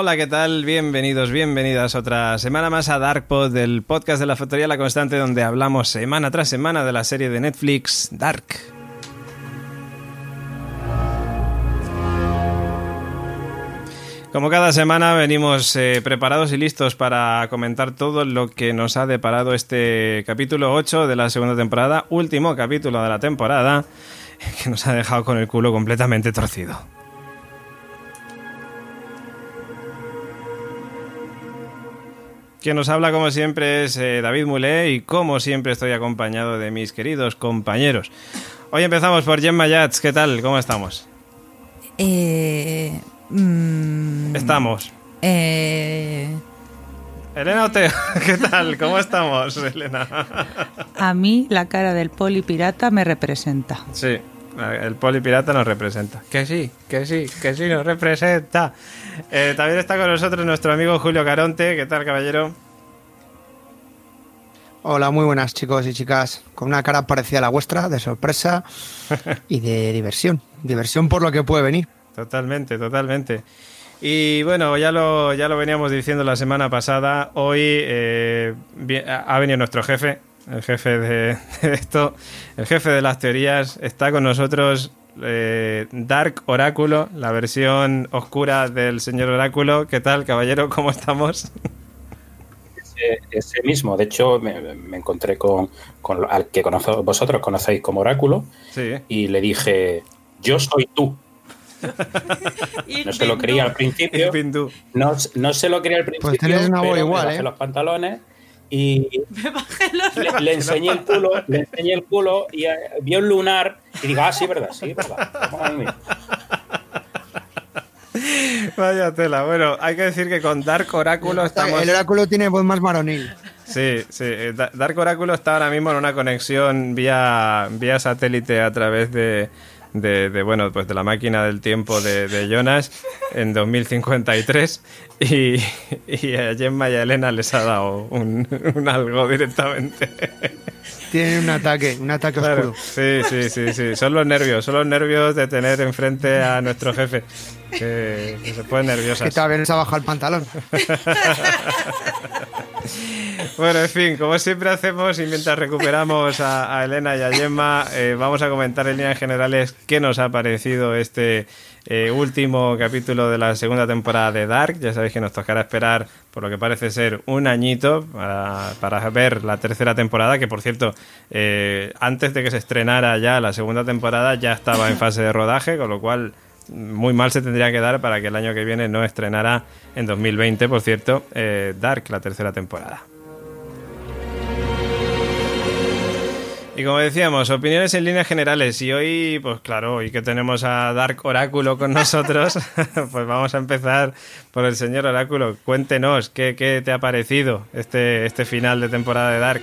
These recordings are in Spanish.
Hola, ¿qué tal? Bienvenidos, bienvenidas otra semana más a Darkpod, el podcast de la Factoría La Constante, donde hablamos semana tras semana de la serie de Netflix Dark. Como cada semana venimos eh, preparados y listos para comentar todo lo que nos ha deparado este capítulo 8 de la segunda temporada, último capítulo de la temporada, que nos ha dejado con el culo completamente torcido. Quien nos habla como siempre es eh, David Mulé y como siempre estoy acompañado de mis queridos compañeros. Hoy empezamos por Gemma Yats, ¿qué tal? ¿Cómo estamos? Eh, mm, Estamos. eh, Elena Oteo, ¿qué tal? ¿Cómo estamos, Elena? a mí la cara del poli pirata me representa. Sí, el polipirata nos representa. Que sí, que sí, que sí nos representa. Eh, también está con nosotros nuestro amigo Julio Caronte. ¿Qué tal, caballero? Hola, muy buenas chicos y chicas. Con una cara parecida a la vuestra, de sorpresa y de diversión. Diversión por lo que puede venir. Totalmente, totalmente. Y bueno, ya lo, ya lo veníamos diciendo la semana pasada. Hoy eh, ha venido nuestro jefe, el jefe de, de esto, el jefe de las teorías. Está con nosotros eh, Dark Oráculo, la versión oscura del señor Oráculo. ¿Qué tal, caballero? ¿Cómo estamos? ese, ese mismo. De hecho, me, me encontré con, al que vosotros conocéis como Oráculo Sí. y le dije, yo soy tú. No se lo creía al principio. No, no se lo creía al principio. Pues tenés una voz igual, ¿eh? los pantalones y le, le enseñé el culo, le enseñé el culo y eh, vio un lunar y digo, ah, sí, verdad, sí, verdad. Vaya tela. Bueno, hay que decir que con Dark Oráculo estamos. El oráculo tiene voz más varonil. Sí, sí. eh, Da- Dark Oráculo está ahora mismo en una conexión vía, vía satélite a través de, de, de, bueno, pues de la máquina del tiempo de, de Jonas en 2053 y, y a Gemma y a Elena les ha dado un, un algo directamente. Tiene un ataque, un ataque Claro, oscuro. sí, sí, sí, sí. Son los nervios, son los nervios de tener enfrente a nuestro jefe. Que, que se ponen nerviosas. Que todavía no se ha bajado el pantalón. Bueno, en fin, como siempre hacemos y mientras recuperamos a, Elena y a Gemma, eh, vamos a comentar en líneas generales qué nos ha parecido este eh, último capítulo de la segunda temporada de Dark. Ya sabéis que nos tocará esperar, por lo que parece ser, un añito para, para ver la tercera temporada, que por cierto, eh, antes de que se estrenara ya la segunda temporada ya estaba en fase de rodaje, con lo cual muy mal se tendría que dar para que el año que viene no estrenara en 2020, por cierto, eh, Dark, la tercera temporada. Y como decíamos, opiniones en líneas generales. Y hoy, pues claro, hoy que tenemos a Dark Oráculo con nosotros, pues vamos a empezar por el señor Oráculo. Cuéntenos, ¿qué, qué te ha parecido este, este final de temporada de Dark?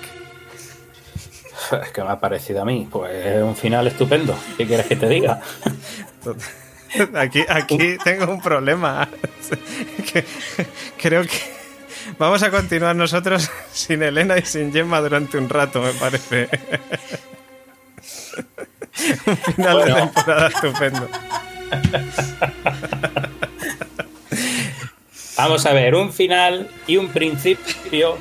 ¿Qué me ha parecido a mí? Pues es un final estupendo. ¿Qué quieres que te diga? Aquí, aquí tengo un problema. Que- Creo que vamos a continuar nosotros sin Elena y sin Gemma durante un rato, me parece. Un final de Bueno. temporada estupendo. Vamos a ver, un final y un principio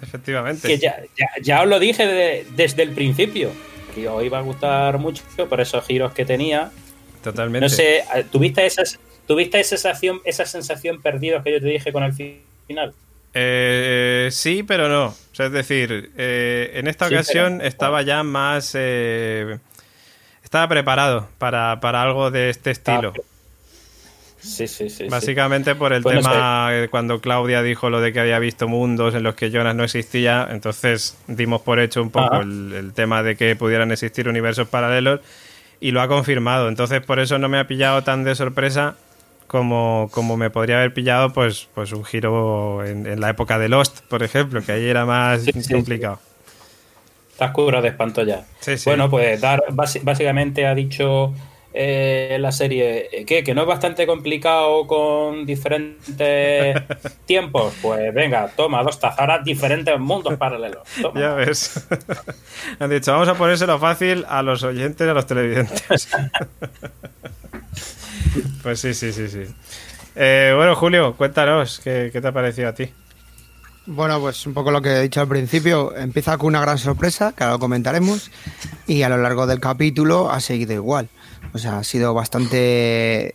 Efectivamente. que ya, ya, ya os lo dije de- desde el principio, que os iba a gustar mucho por esos giros que tenía. Totalmente. No sé, ¿tuviste, esas, ¿tuviste esa sensación, esa sensación perdida que yo te dije con el fi- final? Eh, sí, pero no. O sea, es decir, eh, en esta Sí, ocasión pero- estaba ya más... eh, estaba preparado para, para algo de este estilo. Sí, sí, sí. sí. Básicamente por el Pues no tema cuando Claudia dijo lo de que había visto mundos en los que Jonas no existía, entonces dimos por hecho un poco el tema de que pudieran existir universos paralelos y lo ha confirmado. Entonces por eso no me ha pillado tan de sorpresa como, como me podría haber pillado pues, pues un giro en, en la época de Lost, por ejemplo, que ahí era más Sí, sí, sí. complicado. Estás curado de espanto ya. Sí, sí. Bueno, pues Dar básicamente ha dicho eh, la serie eh, ¿qué? que no es bastante complicado con diferentes tiempos. Pues venga, toma dos tazaras, diferentes mundos paralelos. Toma. Ya ves. Han dicho, vamos a ponérselo fácil a los oyentes y a los televidentes. pues sí, sí, sí, sí. Eh, bueno, Julio, cuéntanos, ¿qué, ¿qué te ha parecido a ti? Bueno, pues un poco lo que he dicho al principio, empieza con una gran sorpresa, que ahora lo comentaremos, y a lo largo del capítulo ha seguido igual. O sea, ha sido bastante, eh,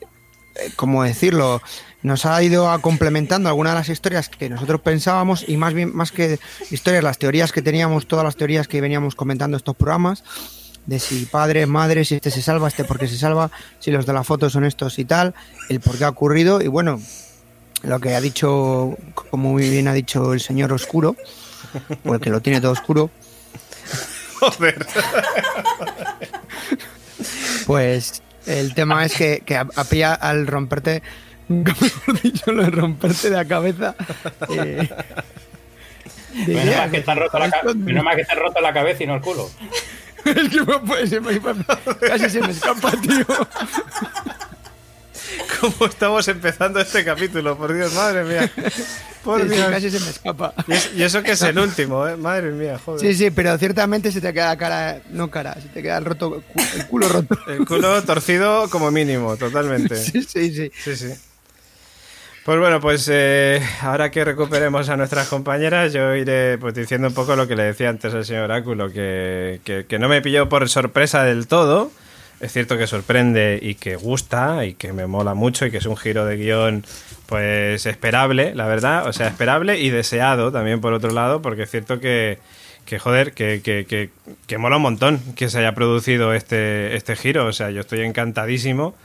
¿cómo decirlo? Nos ha ido a complementando algunas de las historias que nosotros pensábamos y más bien, más que historias, las teorías que teníamos, todas las teorías que veníamos comentando estos programas, de si padre, madre, si este se salva, este porque se salva, si los de la foto son estos y tal, el por qué ha ocurrido y bueno, lo que ha dicho, como muy bien ha dicho el señor oscuro, o el que lo tiene todo oscuro, Joder. Pues el tema es que, que a, a pilla al romperte, mejor dicho, lo de romperte de la cabeza. eh, Menos mal que roto la ca- han roto la cabeza y no el culo. es que me puede- se me- casi se me escapa, tío. ¿Cómo estamos empezando este capítulo? Por Dios, madre mía. Por Dios. casi se me escapa. Y, es- y eso que es el último, ¿eh? Madre mía, joder. Sí, sí, pero ciertamente se te queda la cara, no cara, se te queda el, roto, el culo roto. El culo torcido como mínimo, totalmente. Sí, sí, sí. Sí, sí. Pues bueno, pues eh, ahora que recuperemos a nuestras compañeras, yo iré pues diciendo un poco lo que le decía antes al señor Oráculo, que, que, que no me pilló por sorpresa del todo. Es cierto que sorprende y que gusta y que me mola mucho y que es un giro de guion pues esperable, la verdad. O sea, esperable y deseado también por otro lado, porque es cierto que, que joder, que, que, que, que mola un montón que se haya producido este, este giro. O sea, yo estoy encantadísimo.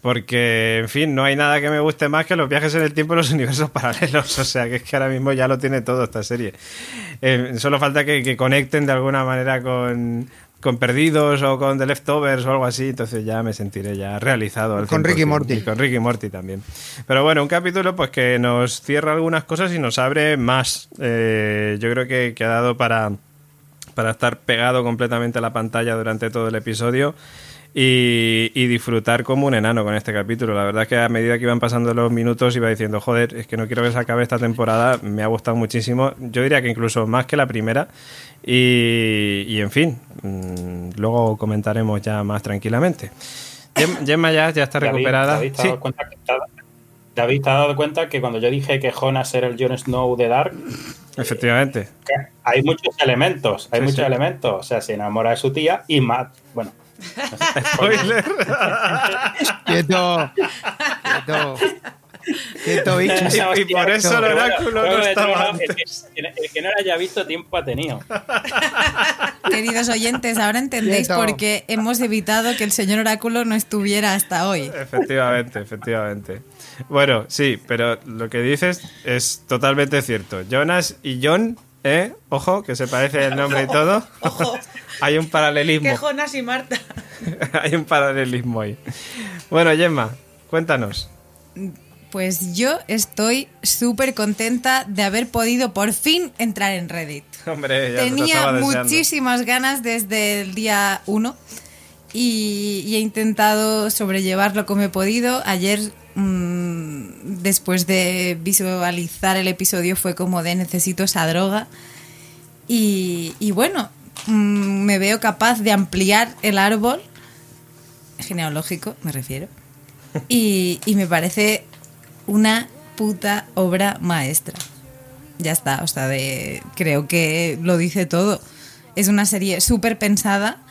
Porque, en fin, no hay nada que me guste más que los viajes en el tiempo y los universos paralelos. O sea, que es que ahora mismo ya lo tiene todo esta serie. Eh, solo falta que, que conecten de alguna manera con, con Perdidos o con The Leftovers o algo así. Entonces ya me sentiré ya realizado. al Con Ricky 100%. Morty. Y con Ricky Morty también. Pero bueno, un capítulo pues que nos cierra algunas cosas y nos abre más. Eh, yo creo que, que ha dado para, para estar pegado completamente a la pantalla durante todo el episodio y, y disfrutar como un enano con este capítulo. La verdad es que a medida que iban pasando los minutos iba diciendo, joder, es que no quiero que se acabe esta temporada, me ha gustado muchísimo. Yo diría que incluso más que la primera. Y, y, en fin, mmm, luego comentaremos ya más tranquilamente. Gem- Gemma ya, ya está David, recuperada. David, ¿te has Sí, dado cuenta que- David, ¿te has dado cuenta que cuando yo dije que Jonas era el Jon Snow de Dark, efectivamente. que hay muchos elementos, hay Sí, muchos sí. elementos. O sea, se enamora de su tía y Matt, bueno, Spoiler. Quieto, quieto, quieto, bicho. Y- y por eso el bueno, oráculo no estaba todo, el El que no lo haya visto tiempo ha tenido. Queridos oyentes, ahora entendéis Quieto. por qué hemos evitado que el señor Oráculo no estuviera hasta hoy. Efectivamente, efectivamente. Bueno, sí, pero lo que dices es totalmente cierto. Jonas y John, ¿eh? Ojo, que se parece el nombre y todo. Ojo, Hay un paralelismo. que Jonas y Marta. Hay un paralelismo ahí. Bueno, Gemma, cuéntanos. Pues yo estoy súper contenta de haber podido por fin entrar en Reddit. Hombre, ya Tenía muchísimas ganas desde el día 1 y, y he intentado sobrellevarlo como he podido. Ayer, mm, después de visualizar el episodio, fue como de necesito esa droga. Y, y bueno, mm, me veo capaz de ampliar el árbol genealógico, me refiero. Y, y me parece una puta obra maestra. Ya está, o sea, de, creo que lo dice todo. Es una serie súper pensada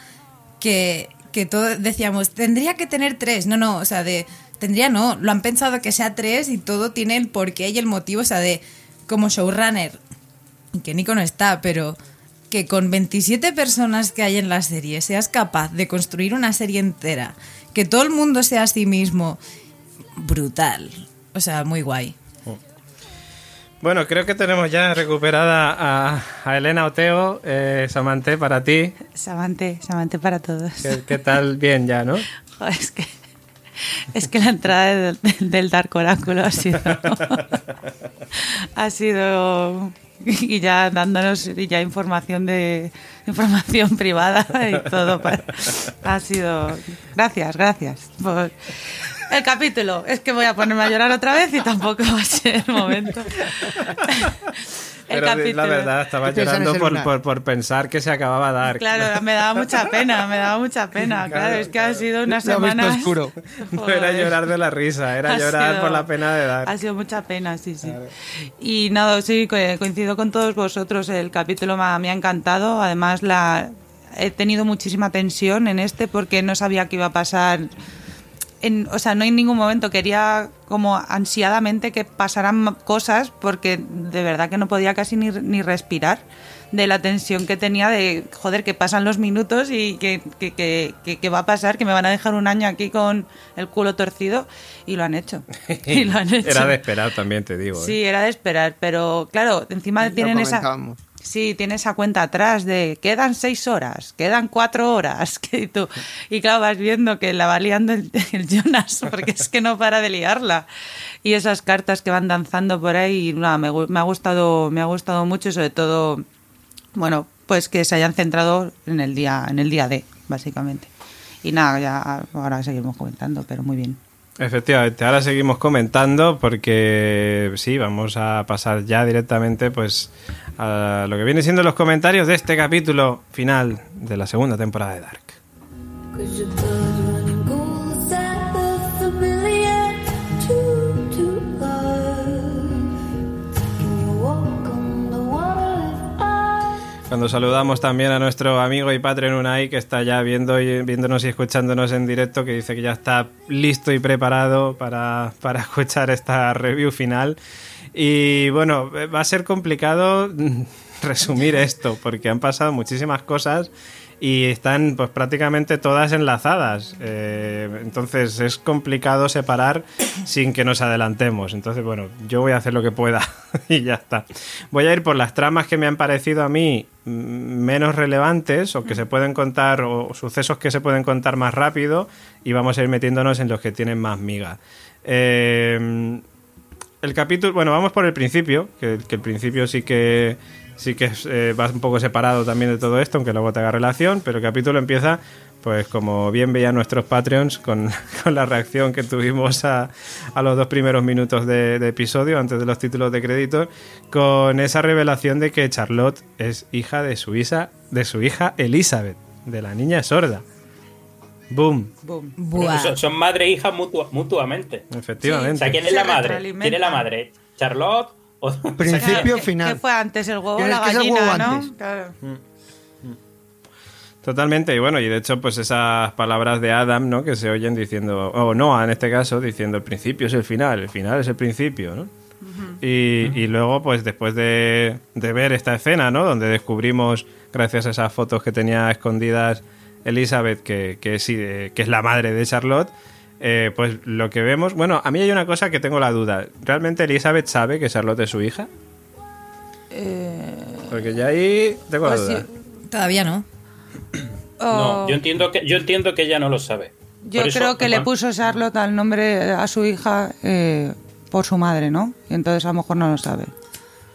que, que todos decíamos, tendría que tener tres. No, no, o sea, de, tendría no, lo han pensado que sea tres y todo tiene el porqué y el motivo, o sea, de, como showrunner, que Nico no está, pero que con 27 personas que hay en la serie seas capaz de construir una serie entera, que todo el mundo sea a sí mismo, brutal. O sea, muy guay. Bueno, creo que tenemos ya recuperada a, a Elena Oteo, eh, Samante, para ti. Samante, Samante para todos. ¿Qué, qué tal? Bien ya, ¿no? Joder, es que, es que la entrada del, del Dark Oráculo ha sido. ha sido. Y ya dándonos ya información de información privada y todo. para- ha sido. Gracias, gracias. Por el capítulo. Es que voy a ponerme a llorar otra vez y tampoco va a ser el momento. Pero capítulo. la verdad, estaba ¿Qué piensas en llorando por, por, por pensar que se acababa Dark. Claro, me daba mucha pena, me daba mucha pena. Claro, es que ha sido unas visto semanas. oscuro. No era llorar de la risa, era Ha llorar sido- por la pena de Dark. Ha sido mucha pena, sí, sí. Y nada, sí, co- coincido con todos vosotros. El capítulo me ha, me ha encantado. Además, la he tenido muchísima tensión en este porque no sabía qué iba a pasar. En, o sea, no en ningún momento quería como ansiadamente que pasaran cosas porque de verdad que no podía casi ni, ni respirar de la tensión que tenía de, joder, que pasan los minutos y que, que, que, que- que va a pasar, que me van a dejar un año aquí con el culo torcido y lo han hecho. Y lo han hecho. Era de esperar también, te digo. ¿eh? Sí, era de esperar, pero claro, encima Lo tienen esa... Sí, tiene esa cuenta atrás de quedan seis horas, quedan cuatro horas. Que tú, y claro, vas viendo que la va liando el, Jonas, porque es que no para de liarla. Y esas cartas que van danzando por ahí, nada, me, me ha gustado, me ha gustado mucho, y sobre todo, bueno, pues que se hayan centrado en el día, en el día D, básicamente. Y nada, ya ahora seguimos comentando, pero muy bien. Efectivamente, ahora seguimos comentando porque sí, vamos a pasar ya directamente pues a lo que viene siendo los comentarios de este capítulo final de la segunda temporada de Dark. Cuando saludamos también a nuestro amigo y Patreon Unai que está ya viendo viéndonos y escuchándonos en directo, que dice que ya está listo y preparado para, para escuchar esta review final. Y bueno, va a ser complicado resumir esto, porque han pasado muchísimas cosas y están pues prácticamente todas enlazadas. Eh, entonces es complicado separar sin que nos adelantemos. Entonces, bueno, yo voy a hacer lo que pueda y ya está. Voy a ir por las tramas que me han parecido a mí menos relevantes o que se pueden contar o sucesos que se pueden contar más rápido y vamos a ir metiéndonos en los que tienen más miga. Eh, el capítulo, bueno, vamos por el principio, que el principio sí que sí que es, eh, va un poco separado también de todo esto, aunque luego te haga relación, pero el capítulo empieza, pues como bien veían nuestros Patreons, con, con la reacción que tuvimos a, a los dos primeros minutos de, de episodio, antes de los títulos de crédito, con esa revelación de que Charlotte es hija de su hija, de su hija Elizabeth, de la niña sorda. Boom. Son, son madre e hija mutua- mutuamente. efectivamente. O sea, ¿quién es la madre? ¿Quién es la madre? ¿Charlotte? O... Principio ¿Qué- final. ¿Qué fue antes, el huevo o Tienes la gallina, huevo no? antes. Claro. Totalmente, y bueno, y de hecho, pues esas palabras de Adam, ¿no? Que se oyen diciendo, o Noah en este caso, diciendo el principio es el final, el final es el principio, ¿no? y, y luego, pues después de, de ver esta escena, ¿no? Donde descubrimos, gracias a esas fotos que tenía escondidas Elizabeth, que, que, sí, eh, que es la madre de Charlotte, eh, pues lo que vemos, bueno, a mí hay una cosa que tengo la duda, ¿realmente Elizabeth sabe que Charlotte es su hija? Porque ya ahí tengo la Pues duda. sí. Todavía no. No, Oh, yo entiendo que yo entiendo que ella no lo sabe. yo Por eso, creo que le puso Charlotte al nombre a su hija eh, por su madre, ¿no? Y entonces a lo mejor no lo sabe.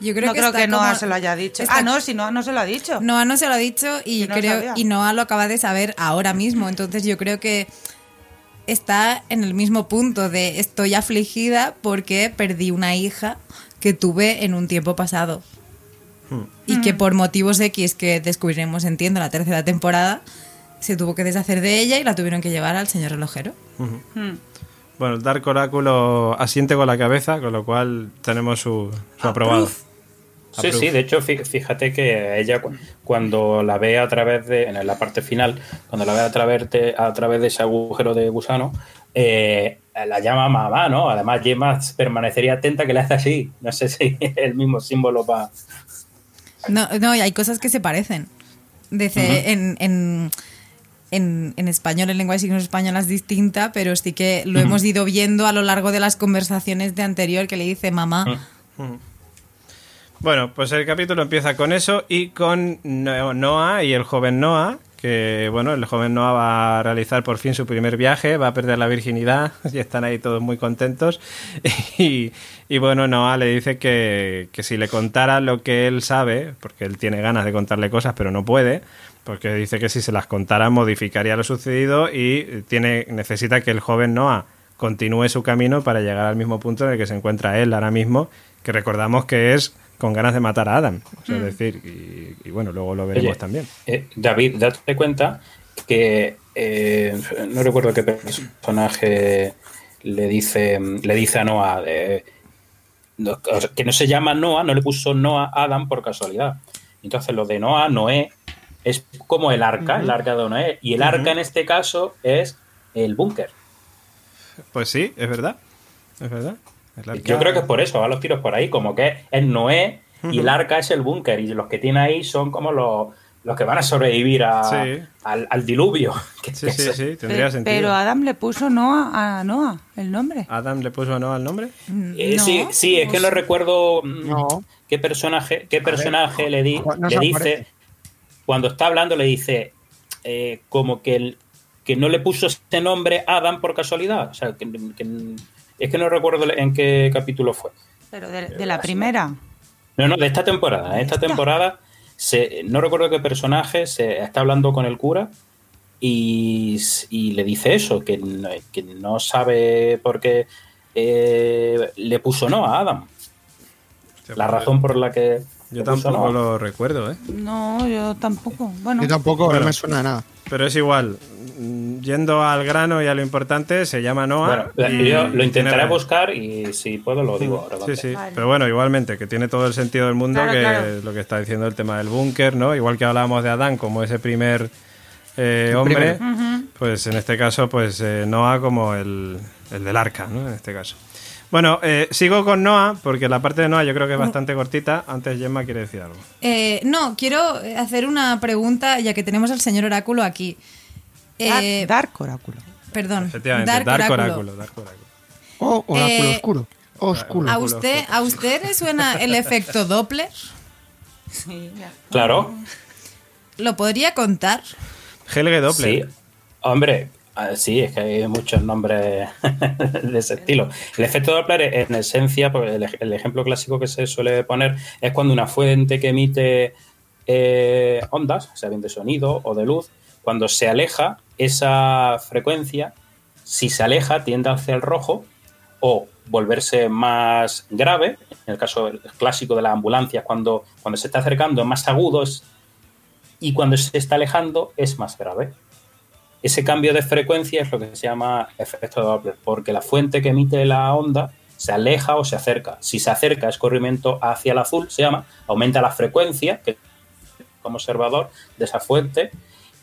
Yo creo no que creo que Noah como- se lo haya dicho. está- Ah, no, si Noah no se lo ha dicho. Noah no se lo ha dicho y Que no creo y Noah lo acaba de saber ahora mismo. Entonces yo creo que está en el mismo punto de estoy afligida porque perdí una hija que tuve en un tiempo pasado. Y que por motivos X que descubriremos, entiendo, en la tercera temporada, se tuvo que deshacer de ella y la tuvieron que llevar al señor relojero. Hmm. Bueno, el Dark Oráculo asiente con la cabeza, con lo cual tenemos su, su aprobado. Sí, sí, de hecho, fí- fíjate que ella cu- cuando la ve a través de, en la parte final, cuando la ve a través de, a través de ese agujero de gusano, eh, la llama mamá, ¿no? Además, Gemma permanecería atenta que le hace así. No sé si es el mismo símbolo para... No, no, y hay cosas que se parecen. Dice, en, en, en, en español, en lengua de signos española es distinta, pero sí que lo hemos ido viendo a lo largo de las conversaciones de anterior que le dice mamá. Bueno, pues el capítulo empieza con eso y con No- Noah y el joven Noah, que bueno, el joven Noah va a realizar por fin su primer viaje, va a perder la virginidad y están ahí todos muy contentos. Y, y bueno, Noah le dice que, que si le contara lo que él sabe, porque él tiene ganas de contarle cosas pero no puede, porque dice que si se las contara modificaría lo sucedido y tiene necesita que el joven Noah continúe su camino para llegar al mismo punto en el que se encuentra él ahora mismo, que recordamos que es con ganas de matar a Adam. O Mm. Es decir, y, y bueno, luego lo veremos Oye, también. eh, David, date cuenta que eh, no recuerdo qué personaje le dice le dice a Noah de- no, que no se llama Noah, no le puso Noah a Adam por casualidad. Entonces lo de Noah, Noé, es como el arca, el arca de Noé. Y el arca en este caso es el búnker. Pues sí, es verdad. Es verdad. El Yo creo que es por eso, va los tiros por ahí, como que es Noé y el arca es el búnker. Y los que tiene ahí son como los, los que van a sobrevivir a- Sí. al, al diluvio. Que- Sí, que sí, sí, tendría sentido. Pero Adam le puso Noah a Noah, el nombre. ¿Adam le puso no al nombre? Eh, No, sí, sí, es que no recuerdo mm, No. qué personaje, qué personaje le, di- no le dice, cuando está hablando, le dice eh, como que, el- que no le puso este nombre Adam por casualidad. O sea, que, que- es que no recuerdo en qué capítulo fue. Pero de, de la primera. No, no, de esta temporada. En esta temporada, se, no recuerdo qué personaje se está hablando con el cura y, y le dice eso, que no, que no sabe por qué eh, le puso no a Adam. La razón por la que... Yo tampoco no. lo recuerdo, ¿eh? No, yo tampoco. Bueno, Yo tampoco, Bueno. no me suena de nada. Pero es igual. Mm, Yendo al grano y a lo importante, se llama Noah. Bueno, y yo lo intentaré tiene- buscar y si puedo lo digo ahora. Sí, sí. Vale. Pero bueno, igualmente, que tiene todo el sentido del mundo, Claro, que claro. lo que está diciendo el tema del búnker, ¿no? Igual que hablábamos de Adán como ese primer eh, hombre, pues en este caso, pues eh, Noah como el, el del arca, ¿no? En este caso. Bueno, eh, sigo con Noah, porque la parte de Noah yo creo que es bastante cortita. Antes Gemma quiere decir algo. Eh, no, quiero hacer una pregunta ya que tenemos al señor Oráculo aquí. Eh, Dark Oráculo. perdón, Efectivamente, Dark, Dark, Oráculo. Oráculo. Dark Oráculo. Oh, oráculo Eh, oscuro. Oscuro. ¿A usted, ¿A usted le suena el efecto Doppler? Sí, ya. Claro, ¿Lo podría contar? Helge Doppler. sí. Hombre, ah, sí, es que hay muchos nombres de ese estilo. El efecto Doppler, en esencia, pues, el ejemplo clásico que se suele poner es cuando una fuente que emite eh, ondas, sea bien de sonido o de luz, cuando se aleja, esa frecuencia, si se aleja, tiende hacia el rojo o volverse más grave. En el caso clásico de las ambulancias, cuando, cuando se está acercando es más agudo y cuando se está alejando es más grave. Ese cambio de frecuencia es lo que se llama efecto Doppler, porque la fuente que emite la onda se aleja o se acerca. Si se acerca es corrimiento hacia el azul, se llama, aumenta la frecuencia que, como observador de esa fuente,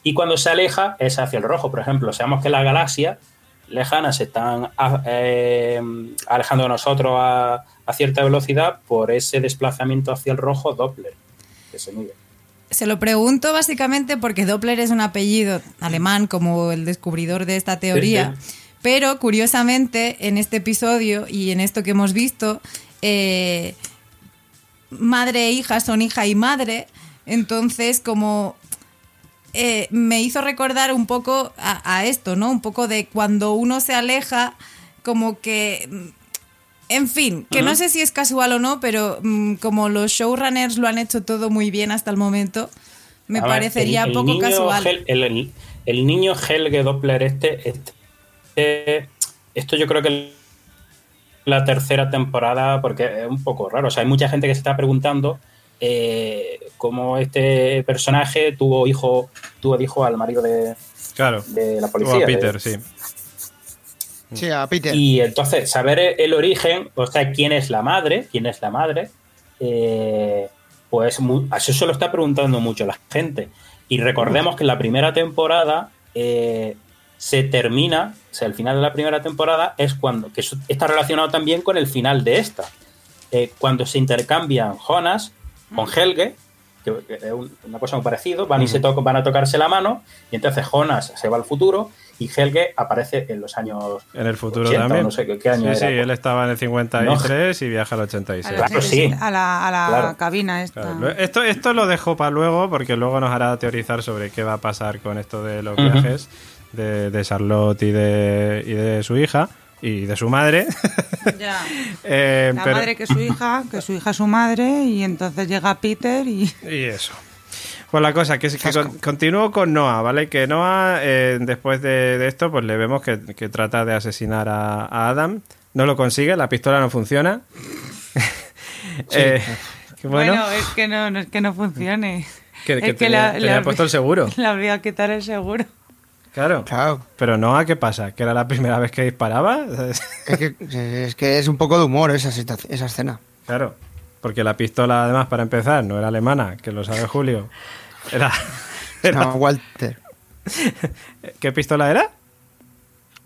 y cuando se aleja es hacia el rojo. Por ejemplo, sabemos que las galaxias lejanas se están a- eh, alejando de nosotros a, a cierta velocidad por ese desplazamiento hacia el rojo Doppler que se mide. Se lo pregunto básicamente porque Doppler es un apellido alemán como el descubridor de esta teoría. Sí, Pero curiosamente, en este episodio y en esto que hemos visto, eh, madre e hija son hija y madre. Entonces, como eh, me hizo recordar un poco a, a esto, ¿no? Un poco de cuando uno se aleja, como que. mm, En fin, que no sé si es casual o no, pero mm, como los showrunners lo han hecho todo muy bien hasta el momento, me ver, parecería el- el poco niño casual. Hel- el, el- el niño Helge Doppler este, este- esto yo creo que la tercera temporada, porque es un poco raro. O sea, hay mucha gente que se está preguntando eh, cómo este personaje tuvo hijo, tuvo hijo al marido de, Claro. de la O policía. a de- Peter, sí. Sí, a Peter. y entonces, saber el origen, o sea, quién es la madre, quién es la madre, eh, pues eso se lo está preguntando mucho la gente. Y recordemos que en la primera temporada eh, se termina, o sea, el final de la primera temporada es cuando, que eso está relacionado también con el final de esta, Eh, cuando se intercambian Jonas con Helge, que, es un- una cosa muy parecida, van, y se tocan, van a tocarse la mano, y entonces Jonas se va al futuro y Helge aparece en los años En el futuro 80, también. no sé qué- qué año sí, era. sí, él estaba en el 53 y viaja al A 86. la, Claro, sí. a la, a la Claro. cabina esta. Claro, Esto, esto lo dejo para luego porque luego nos hará teorizar sobre qué va a pasar con esto de los viajes de, de Charlotte y de, y de su hija y de su madre. Ya. Eh, La pero- madre que es su hija, que su hija es su madre, y entonces llega Peter y... Y eso. Pues la cosa, que, es que con- continúo con Noah, ¿vale? Que Noah, eh, después de, de esto, pues le vemos que, que trata de asesinar a, a Adam. No lo consigue, la pistola no funciona. Eh, Bueno, Bueno, es que no, no es que no funcione. Que- que Es tenía- le olvi- puesto el seguro. Le había quitado el seguro. Claro. Claro. Pero no, ¿a qué pasa? ¿Que era la primera vez que disparaba? Es que, es que es un poco de humor esa, esa escena. claro. Porque la pistola, además, para empezar, no era alemana, que lo sabe Julio. Era. era- Una Walter. ¿Qué pistola era?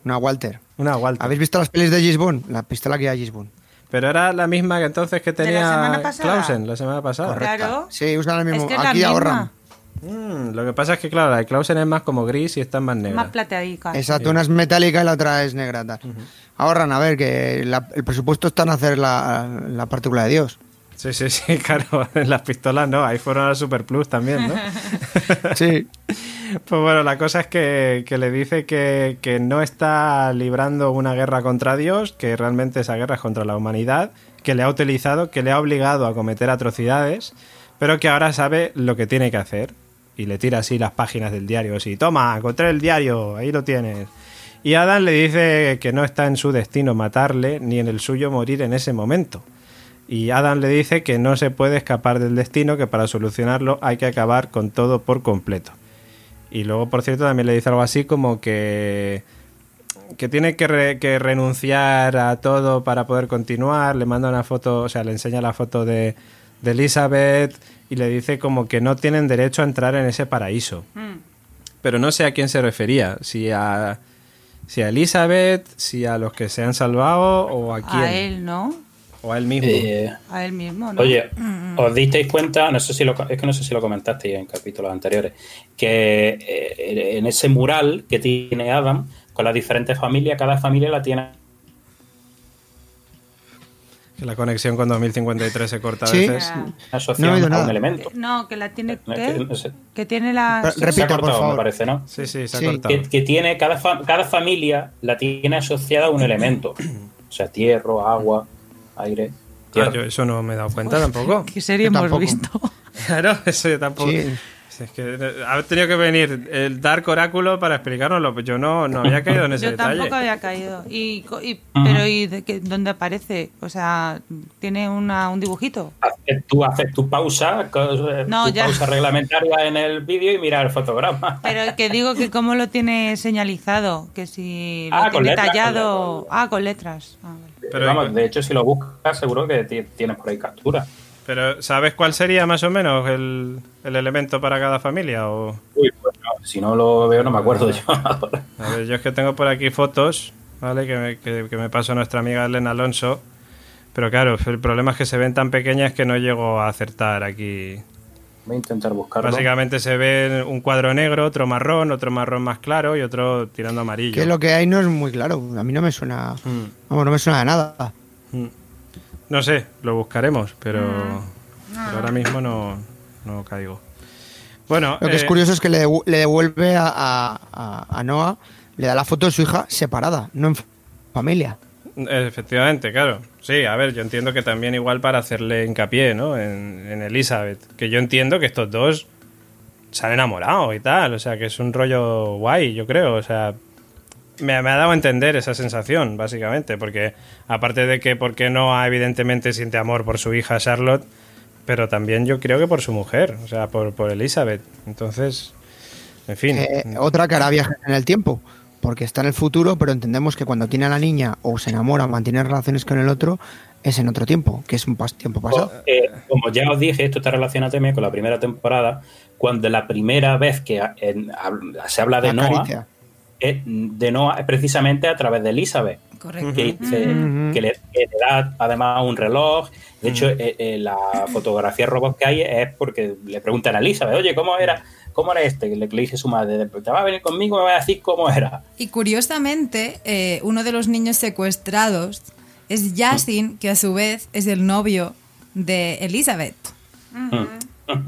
Una Walter. Una Walter. ¿Habéis visto las pelis de Gisbon? La pistola que hay Gisbon. Pero era la misma que entonces que ¿De la tenía pasada? Clausen la semana pasada. Claro. Sí, usan el mismo. Es que la Aquí misma. ahorran. Mm, lo que pasa es que, claro, la de Clausen es más como gris y esta es más negra. Más plateadica. Exacto, una es metálica y la otra es negra. tal. Ahorran, a ver, que la- el presupuesto está en hacer la, la partícula de Dios. Sí, sí, sí, claro. En las pistolas no, ahí fueron a Super Plus también, ¿no? Sí. Pues bueno, la cosa es que, que le dice que, que no está librando una guerra contra Dios, que realmente esa guerra es contra la humanidad, que le ha utilizado, que le ha obligado a cometer atrocidades, pero que ahora sabe lo que tiene que hacer. Y le tira así las páginas del diario, así, toma, encontré el diario, ahí lo tienes. Y Adam le dice que no está en su destino matarle, ni en el suyo morir en ese momento. Y Adam le dice que no se puede escapar del destino, que para solucionarlo hay que acabar con todo por completo. Y luego, por cierto, también le dice algo así como que, que tiene que, que renunciar a todo para poder continuar. Le manda una foto, o sea, le enseña la foto de, de Elizabeth y le dice como que no tienen derecho a entrar en ese paraíso. Mm. Pero no sé a quién se refería, si a, si a Elizabeth, si a los que se han salvado o a quién. A él, ¿no? O a él mismo. Eh, A él mismo, ¿no? Oye, ¿os disteis cuenta? No sé si lo, es que no sé si lo comentasteis en capítulos anteriores, que eh, en ese mural que tiene Adam con las diferentes familias, cada familia la tiene Que la conexión con 2053 se corta a veces. Ah. asociada No he oído nada. un elemento. No, que la tiene que- que tiene la Re- Se ha Repita, por cortado, favor. me parece, ¿no? Sí, sí, se ha Sí. cortado. Que, que tiene cada, fa- cada familia la tiene asociada a un elemento. O sea, tierra, agua, aire. Ah, tierra. yo eso no me he dado cuenta tampoco. ¿Qué serie hemos visto? Claro, eso yo tampoco. Sí. Es que eh, ha tenido que venir el Dark Oráculo para explicárnoslo. Pues yo no, no había caído en ese Yo detalle. tampoco había caído. Y, pero ¿y de qué, dónde aparece? O sea, tiene una, un dibujito. Tú haces tu pausa, eh, No, tu ya. pausa reglamentaria en el vídeo y mira el fotograma. Pero que digo que cómo lo tiene señalizado, que si lo Ah, tiene letras, con tallado. Ah, con letras. Ah, vale. Pero Pero vamos, de hecho, si lo buscas, seguro que ti- tienes por ahí captura. Pero ¿sabes cuál sería más o menos el, el elemento para cada familia? O... Uy, pues no, si no lo veo, no me acuerdo yo ahora. A ver, yo es que tengo por aquí fotos, ¿vale? Que me, que, que me pasó nuestra amiga Elena Alonso. Pero claro, el problema es que se ven tan pequeñas que no llego a acertar aquí. Voy a intentar buscarlo. Básicamente se ve un cuadro negro, otro marrón, otro marrón más claro y otro tirando amarillo. Que lo que hay no es muy claro. A mí no me suena. Mm. Vamos, no me suena de nada. Mm. No sé, lo buscaremos, pero, pero ahora mismo no, no caigo. Bueno, Lo que es eh, curioso es que le, le devuelve a, a- a- Noah, le da la foto de su hija separada, no en familia. Efectivamente, claro. Sí, a ver, yo entiendo que también igual para hacerle hincapié, ¿no? En, en Elizabeth. Que yo entiendo que estos dos se han enamorado y tal. O sea, que es un rollo guay, yo creo. O sea, me, me ha dado a entender esa sensación, básicamente. Porque aparte de que, porque no evidentemente siente amor por su hija Charlotte, pero también yo creo que por su mujer, o sea, por, por Elizabeth. Entonces, en fin. Eh, otra que hará viajes en el tiempo, porque está en el futuro, pero entendemos que cuando tiene a la niña o se enamora o mantiene relaciones con el otro, es en otro tiempo, que es un pas- tiempo pasado. Eh, como ya os dije, esto está relacionado también con la primera temporada, cuando la primera vez que en- hab- se habla de Noah, de Noah es precisamente a través de Elizabeth. Correcto. que, dice Ujú. que le, que le da además un reloj. De hecho, eh, eh, la fotografía robot que hay es porque le preguntan a Elizabeth, oye, ¿cómo era, cómo era este? Que le, le dice su madre, te va a venir conmigo, me va a decir cómo era. Y curiosamente, eh, uno de los niños secuestrados es Yasin, que a su vez es el novio de Elizabeth.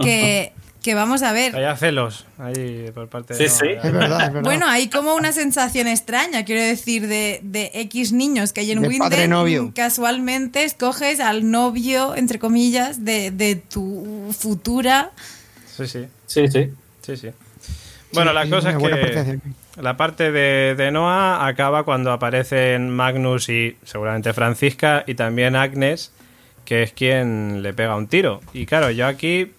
Que, que vamos a ver. Hay celos ahí por parte Sí, de... sí. Es verdad, es verdad. Bueno, hay como una sensación extraña, quiero decir, de, de X niños que hay en De Winden. padre-novio. Casualmente escoges al novio, entre comillas, de, de tu futura. Sí, sí. Sí, sí. Sí, sí. Bueno, la cosa es que la parte de, de Noah acaba cuando aparecen Magnus y seguramente Francisca y también Agnes, que es quien le pega un tiro. Y claro, yo aquí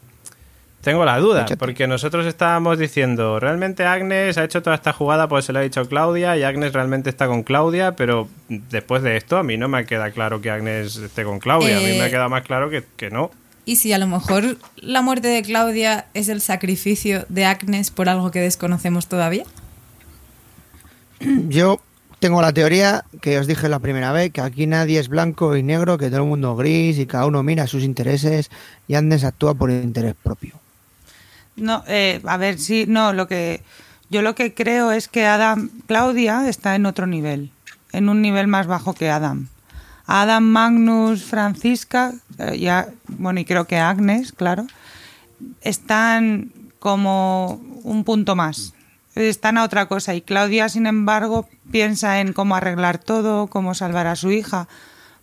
tengo la duda, Échate. porque nosotros estábamos diciendo, realmente Agnes ha hecho toda esta jugada, pues se lo ha dicho Claudia, y Agnes realmente está con Claudia, pero después de esto a mí no me queda claro que Agnes esté con Claudia, a mí Eh, me queda más claro que, que no. Y si a lo mejor la muerte de Claudia es el sacrificio de Agnes por algo que desconocemos todavía. Yo tengo la teoría que os dije la primera vez, que aquí nadie es blanco y negro, que todo el mundo es gris y cada uno mira sus intereses y Agnes actúa por interés propio. No, eh, a ver, sí, no, lo que yo lo que creo es que Adam, Claudia está en otro nivel, en un nivel más bajo que Adam. Adam, Magnus, Francisca, eh, ya, bueno, y creo que Agnes, claro, están como un punto más. Están a otra cosa. Y Claudia, sin embargo, piensa en cómo arreglar todo, cómo salvar a su hija.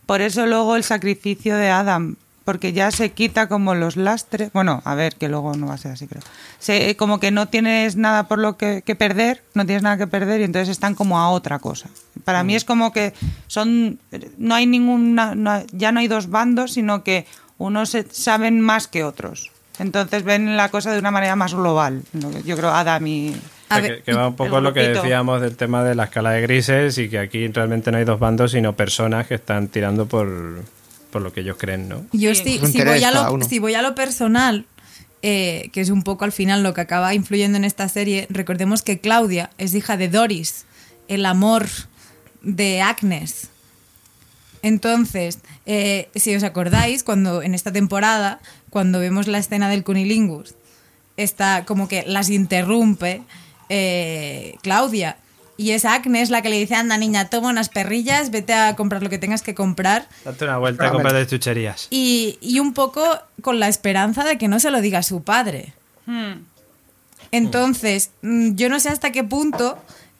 Por eso luego el sacrificio de Adam, porque ya se quita como los lastres. Bueno, a ver, que luego no va a ser así, creo. Se, como que no tienes nada por lo que, que perder, no tienes nada que perder y entonces están como a otra cosa. Para mí es como que son, no hay ninguna, no- ya no hay dos bandos, sino que unos se- saben más que otros. Entonces ven la cosa de una manera más global. Yo creo Adam y... O sea, que, que va un poco lo que decíamos del tema de la escala de grises y que aquí realmente no hay dos bandos, sino personas que están tirando por, por lo que ellos creen, ¿no? Yo Sí. si, Su si interés voy a cada lo, uno. si voy a lo personal, eh, que es un poco al final lo que acaba influyendo en esta serie, recordemos que Claudia es hija de Doris, el amor de Agnes. Entonces, eh, si os acordáis, cuando en esta temporada, cuando vemos la escena del cunilingus, está como que las interrumpe eh, Claudia. Y es Agnes la que le dice, anda niña, toma unas perrillas, vete a comprar lo que tengas que comprar. Date una vuelta a comprar de chucherías. Y, y un poco con la esperanza de que no se lo diga a su padre. Hmm. Entonces, mm, yo no sé hasta qué punto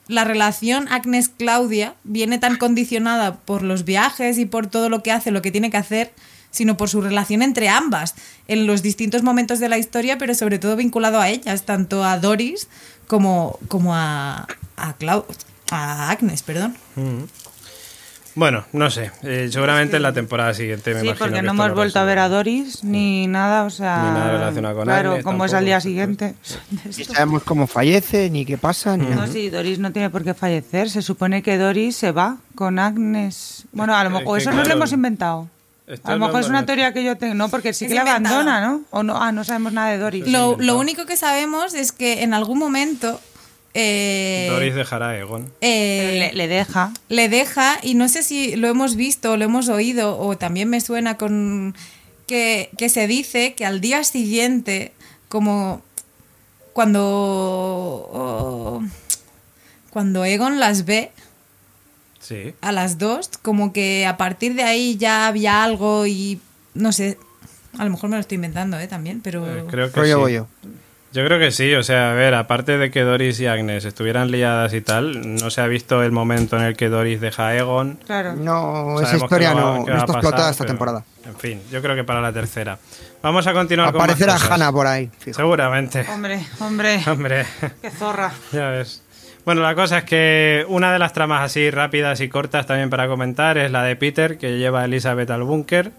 la relación Agnes-Claudia viene tan condicionada por los viajes y por todo lo que hace, lo que tiene que hacer, sino por su relación entre ambas, en los distintos momentos de la historia, pero sobre todo vinculado a ellas, tanto a Doris como, como a, a, Clau- a Agnes, perdón. Bueno, no sé. eh, seguramente en la temporada siguiente me Sí, imagino porque que no hemos vuelto a ver a. Doris ni nada, o sea... Ni nada relacionado con Claro, Agnes como es al día siguiente. Ni sabemos cómo fallece, ni qué pasa, ni No, nada. sí, Doris no tiene por qué fallecer. Se supone que Doris se va con Agnes. Bueno, a lo Es mejor que eso no lo hemos inventado. A lo mejor es una teoría que yo tengo. No, porque sí Es que la abandona, ¿no? O no, ah, no sabemos nada de Doris. Lo, lo único que sabemos es que en algún momento... eh, Doris dejará a Egon. eh, le, le deja. le deja y no sé si lo hemos visto o lo hemos oído o también me suena con que, que se dice que al día siguiente como cuando oh, cuando Egon las ve Sí. a las dos como que a partir de ahí ya había algo y no sé a lo mejor me lo estoy inventando ¿eh? también pero Eh, creo que Rollo sí. Yo creo que sí, o sea, a ver, aparte de que Doris y Agnes estuvieran liadas y tal, no se ha visto el momento en el que Doris deja a Egon. Claro. No, esa Sabemos historia que va- no, está explotada pasar, esta pero, temporada. En fin, yo creo que para la tercera. Vamos a continuar con más Aparecerá. Hannah por ahí. fijo. Seguramente. Hombre, hombre. Hombre, Qué zorra. ya ves. Bueno, la cosa es que una de las tramas así rápidas y cortas también para comentar es la de Peter, que lleva a Elizabeth al búnker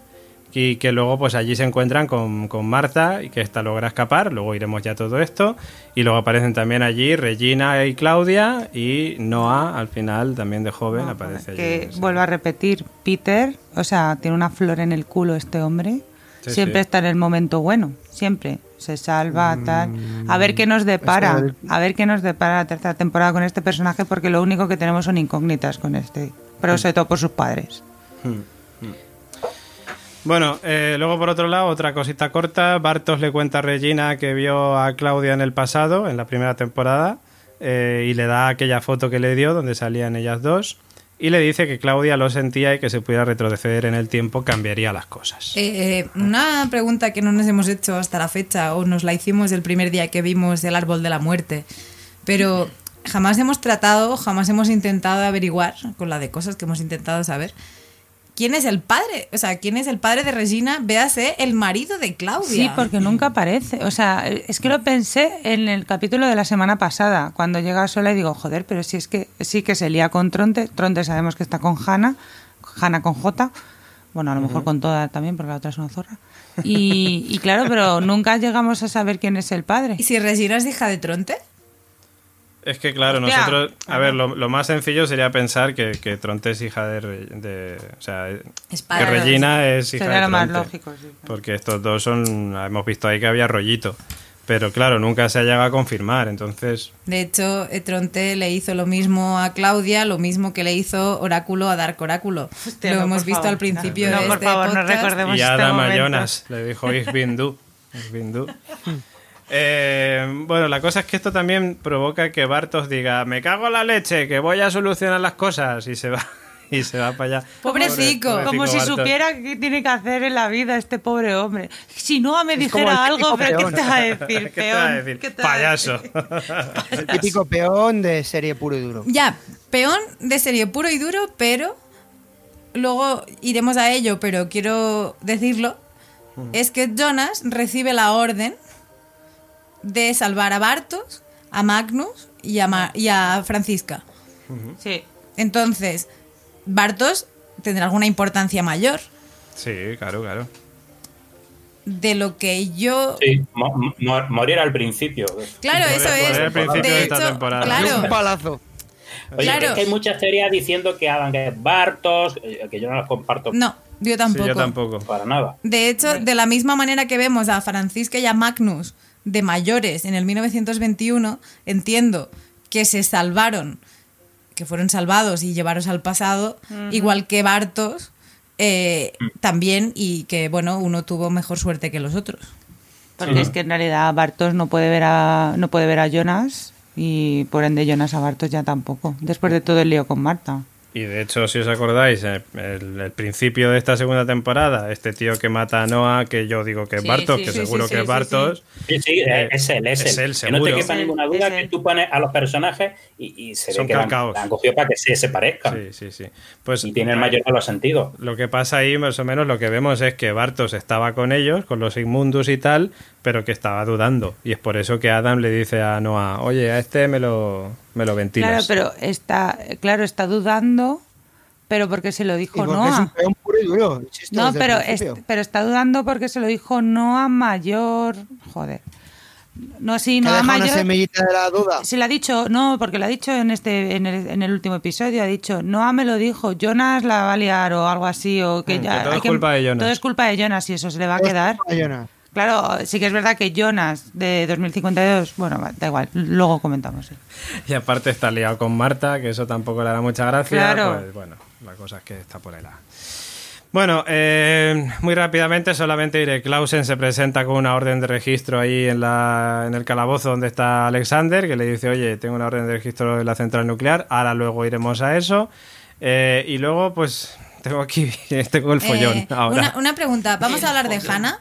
y que luego pues allí se encuentran con, con Marta y que ésta logra escapar, luego iremos ya todo esto y luego aparecen también allí Regina y Claudia y Noah al final también de joven aparece allí. Que vuelvo a repetir, Peter, o sea, tiene una flor en el culo este hombre. Sí, siempre sí. está en el momento bueno, siempre. Se salva, tal. A ver qué nos depara. A ver qué nos depara la tercera temporada con este personaje, porque lo único que tenemos son incógnitas con este. Pero sobre todo por sus padres. Bueno, eh, luego por otro lado, otra cosita corta. Bartos le cuenta a Regina que vio a Claudia en el pasado, en la primera temporada, eh, y le da aquella foto que le dio donde salían ellas dos. Y le dice que Claudia lo sentía y que se pudiera retroceder en el tiempo cambiaría las cosas. Eh, eh, una pregunta que no nos hemos hecho hasta la fecha, o nos la hicimos el primer día que vimos el árbol de la muerte, pero jamás hemos tratado, jamás hemos intentado averiguar, con la de cosas que hemos intentado saber, quién es el padre. O sea, quién es el padre de Regina, véase el marido de Claudia. Sí, porque nunca aparece. O sea, es que lo pensé en el capítulo de la semana pasada, cuando llega sola y digo, joder, pero si es que sí que se lía con Tronte. Tronte sabemos que está con Hanna, Hanna con J. Bueno, a lo mejor con toda también, porque la otra es una zorra. Y, y claro, pero nunca llegamos a saber quién es el padre. ¿Y si Regina es hija de Tronte? Es que claro, Hostia. nosotros, a ver, lo, lo más sencillo sería pensar que, que Tronte es hija de, de- o sea, Es que. Regina es hija Sería de lo más Tronte. lógico, sí. Porque estos dos son, hemos visto ahí que había rollito, pero claro, nunca se ha llegado a confirmar, entonces De hecho, eh, Tronte le hizo lo mismo a Claudia, lo mismo que le hizo Oráculo a Dark Oráculo. Hostia, lo no, hemos por visto favor. al principio No, de por este favor, no podcast. recordemos. y este Adam. Jonas le dijo Ich bin du, Ich bin du. Eh, bueno, la cosa es que esto también provoca que Bartos diga, me cago en la leche, que voy a solucionar las cosas y se va y se va para allá. Pobrecico. Pobre- Como si Bartos. supiera qué tiene que hacer en la vida este pobre hombre. Si no me dijera algo, pero ¿qué peón. te va a decir, ¿Qué te va a peón? decir? ¿Qué te va a Payaso. El típico peón de serie puro y duro. Ya, peón de serie puro y duro, pero luego iremos a ello, pero quiero decirlo, es que Jonas recibe la orden de salvar a Bartos, a Magnus y a, Ma- y a Francisca. Sí. Entonces, Bartos tendrá alguna importancia mayor Sí, claro, claro. de lo que yo... Sí, mo- mo- morir al principio. Claro, Morir- eso morir es. al principio de esta hecho, temporada. Claro, Un palazo. Oye, Claro. es que hay muchas teorías diciendo que Adam que es Bartos, eh, que yo no las comparto no, yo Sí, tampoco. yo tampoco. para nada. De hecho, de la misma manera que vemos a Francisca y a Magnus de mayores en el 1921, entiendo que se salvaron, que fueron salvados y llevaros al pasado, igual que Bartos eh, también, y que, bueno, uno tuvo mejor suerte que los otros. Porque es que en realidad Bartos no puede ver a no puede ver a Jonas y por ende Jonas a Bartos ya tampoco. Después de todo el lío con Marta. Y de hecho, si os acordáis, el, el- el principio de esta segunda temporada, este tío que mata a Noah, que yo digo que es Sí, Bartos, sí, que sí, seguro sí, que sí, es Bartos, Sí, sí, Eh, es él, es, es él. él, que no te seguro. quepa ninguna duda que tú pones a los personajes y, y se Son ve que la la han cogido para que se, se parezcan. sí, sí, sí. Pues Y tiene el mayor de los sentidos. Lo que pasa ahí, más o menos, lo que vemos es que Bartos estaba con ellos, con los Inmundus y tal, pero que estaba dudando. Y es por eso que Adam le dice a Noah, oye, a este me lo, me lo Claro, ventilas. pero está claro, está dudando, pero porque se lo dijo porque es un Noah. peón puro y duro. insisto, No, pero, es- pero está dudando porque se lo dijo Noah mayor. Joder. No, sí, Noah deja una mayor. semillita de la duda. Se lo ha dicho, no, porque lo ha dicho en este en el, en el último episodio, ha dicho, Noah me lo dijo, Jonas la va a liar o algo así, o que Mm, ya... que todo hay es culpa de Jonas. Todo es culpa de Jonas y eso se le va a quedar. Jonas. Claro, sí que es verdad que Jonas de 2052, bueno, da igual, luego comentamos. ¿eh? Y aparte está liado con Marta, que eso tampoco le hará mucha gracia. Claro. Pues bueno, la cosa es que está por ahí. la- Bueno, eh, muy rápidamente solamente diré, Clausen se presenta con una orden de registro ahí en, la, en el calabozo donde está Alexander, que le dice, oye, tengo una orden de registro de la central nuclear, ahora luego iremos a eso. Eh, y luego, pues, tengo aquí, tengo el follón Eh, ahora. una, una pregunta, ¿vamos a hablar de Hannah?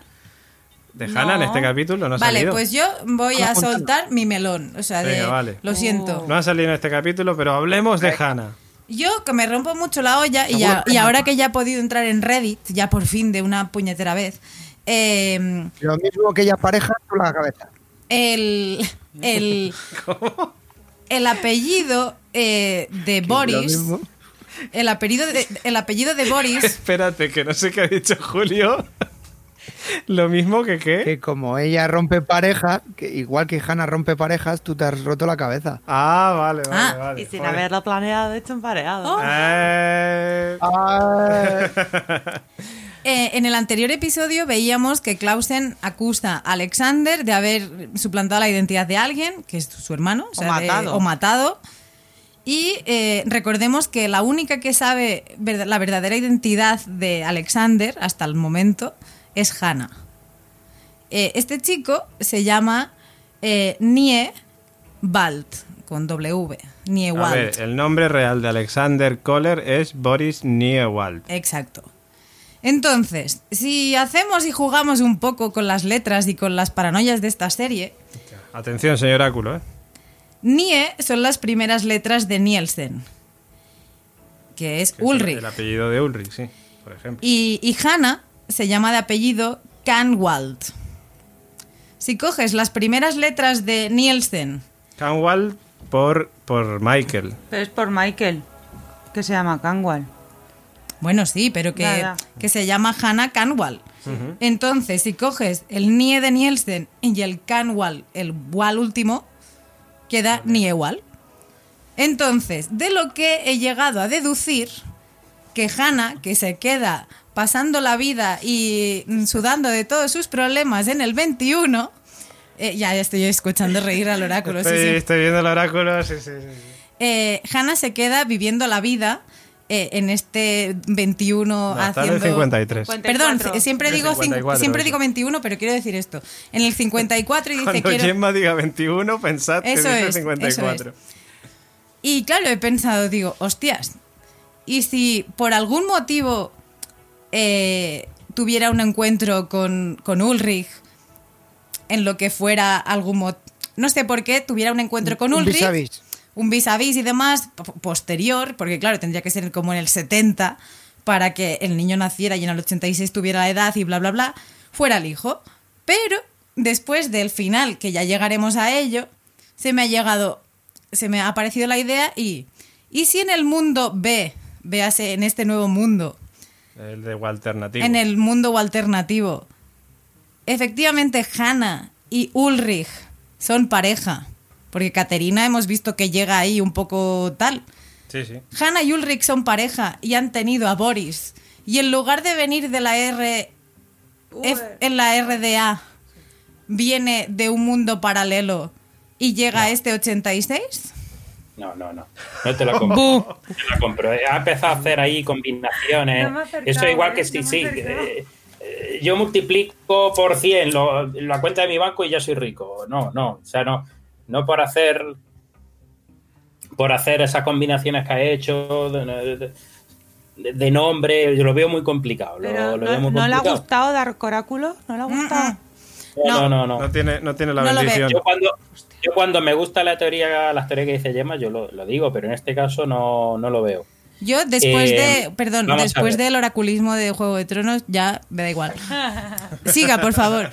¿De Hannah en No. este capítulo? ¿No ha vale, salido? pues yo voy a soltar mi melón. O sea, de, Venga, vale. lo siento. No ha salido en este capítulo, pero hablemos de Hannah. Yo que me rompo mucho la olla y, ya- y no. ahora que ya he podido entrar en Reddit, ya por fin de una puñetera vez, eh, Lo mismo que ella pareja, tú la cabeza. el, el, el apellido eh, de Boris, el apellido de, el apellido de Boris, Espérate, que no sé qué ha dicho Julio. Lo mismo que qué. Que como ella rompe parejas, que igual que Hannah rompe parejas, tú te has roto la cabeza. Ah, vale, vale, Ah, vale. Y sin Joder. haberlo planeado, hecho empareado. Oh. Eh, Ah, Eh, en el anterior episodio veíamos que Clausen acusa a Alexander de haber suplantado la identidad de alguien, que es su hermano, o, O sea, de- matado. o matado. Y eh, recordemos que la única que sabe la verdadera identidad de Alexander hasta el momento es Hannah. Eh, este chico se llama eh, Nie Wald, con W. Nie a ver, el nombre real de Alexander Kohler es Boris Niewald. Exacto. Entonces, si hacemos y jugamos un poco con las letras y con las paranoias de esta serie, Atención, señor Áculo, ¿eh? Nie son las primeras letras de Nielsen, que es Que es Ulrich. El apellido de Ulrich, sí, por ejemplo. Y, y Hannah se llama de apellido Canwald. Si coges las primeras letras de Nielsen, Canwald por, por Michael. Pero es por Michael, que se llama Canwal. Bueno, sí, pero que, que se llama Hannah Canwall. Entonces, si coges el Nie de Nielsen y el Canwall, el Wal último, queda Niewal. Entonces, de lo que he llegado a deducir, que Hannah, que se queda pasando la vida y mm, sudando de todos sus problemas en el 21, eh, ya estoy escuchando reír al oráculo. sí, Estoy, sí. estoy viendo el oráculo, sí, sí, sí. Eh, Hannah se queda viviendo la vida eh, en este 21 No, está en haciendo... el 53. Perdón, 54. siempre El digo, cin- 54, siempre eso. digo 21, pero quiero decir esto. En el 54 y dice Cuando quiero... Gemma diga 21, pensad que Eso dice es, eso 54. Y claro, he pensado, digo, hostias, ¿y si por algún motivo eh, tuviera un encuentro con, con Ulrich en lo que fuera algún mo- no sé por qué, tuviera un encuentro con Un Ulrich, vis un vis a vis y demás, po- posterior, porque claro, tendría que ser como en el 70 para que el niño naciera y en el 86 tuviera la edad y bla, bla, bla, fuera el hijo. Pero después del final, que ya llegaremos a ello, se me ha llegado, se me ha aparecido la idea y, ¿y si en el mundo B, véase en este nuevo mundo, El de alternativo. en el mundo alternativo, efectivamente Hannah y Ulrich son pareja? Porque Caterina hemos visto que llega ahí un poco tal. Sí, sí. Hannah y Ulrich son pareja y han tenido a Boris. Y en lugar de venir de la R F- en la RDA, viene de un mundo paralelo y llega a este 86. No, no, no. No te la compro. No te la compro. Eh, Ha empezado a hacer ahí combinaciones. No acercado, Eso es igual ¿eh? que No sí. acercado. eh, eh, yo multiplico por 100 lo- la cuenta de mi banco y ya soy rico. No, no. O sea, no, no por hacer por hacer esas combinaciones que ha hecho de, de- de nombre, yo lo veo muy complicado. Lo, lo veo no, muy ¿no le ha complicado. gustado dar oráculo? ¿No le ha gustado? No, no, no. no. No tiene, no tiene la No bendición. Yo cuando, yo cuando me gusta la teoría, las teorías que dice Gemma, yo lo, lo digo, pero en este caso no, no lo veo. Yo después Eh, de, perdón, después del oraculismo de Juego de Tronos ya me da igual. Siga, por favor.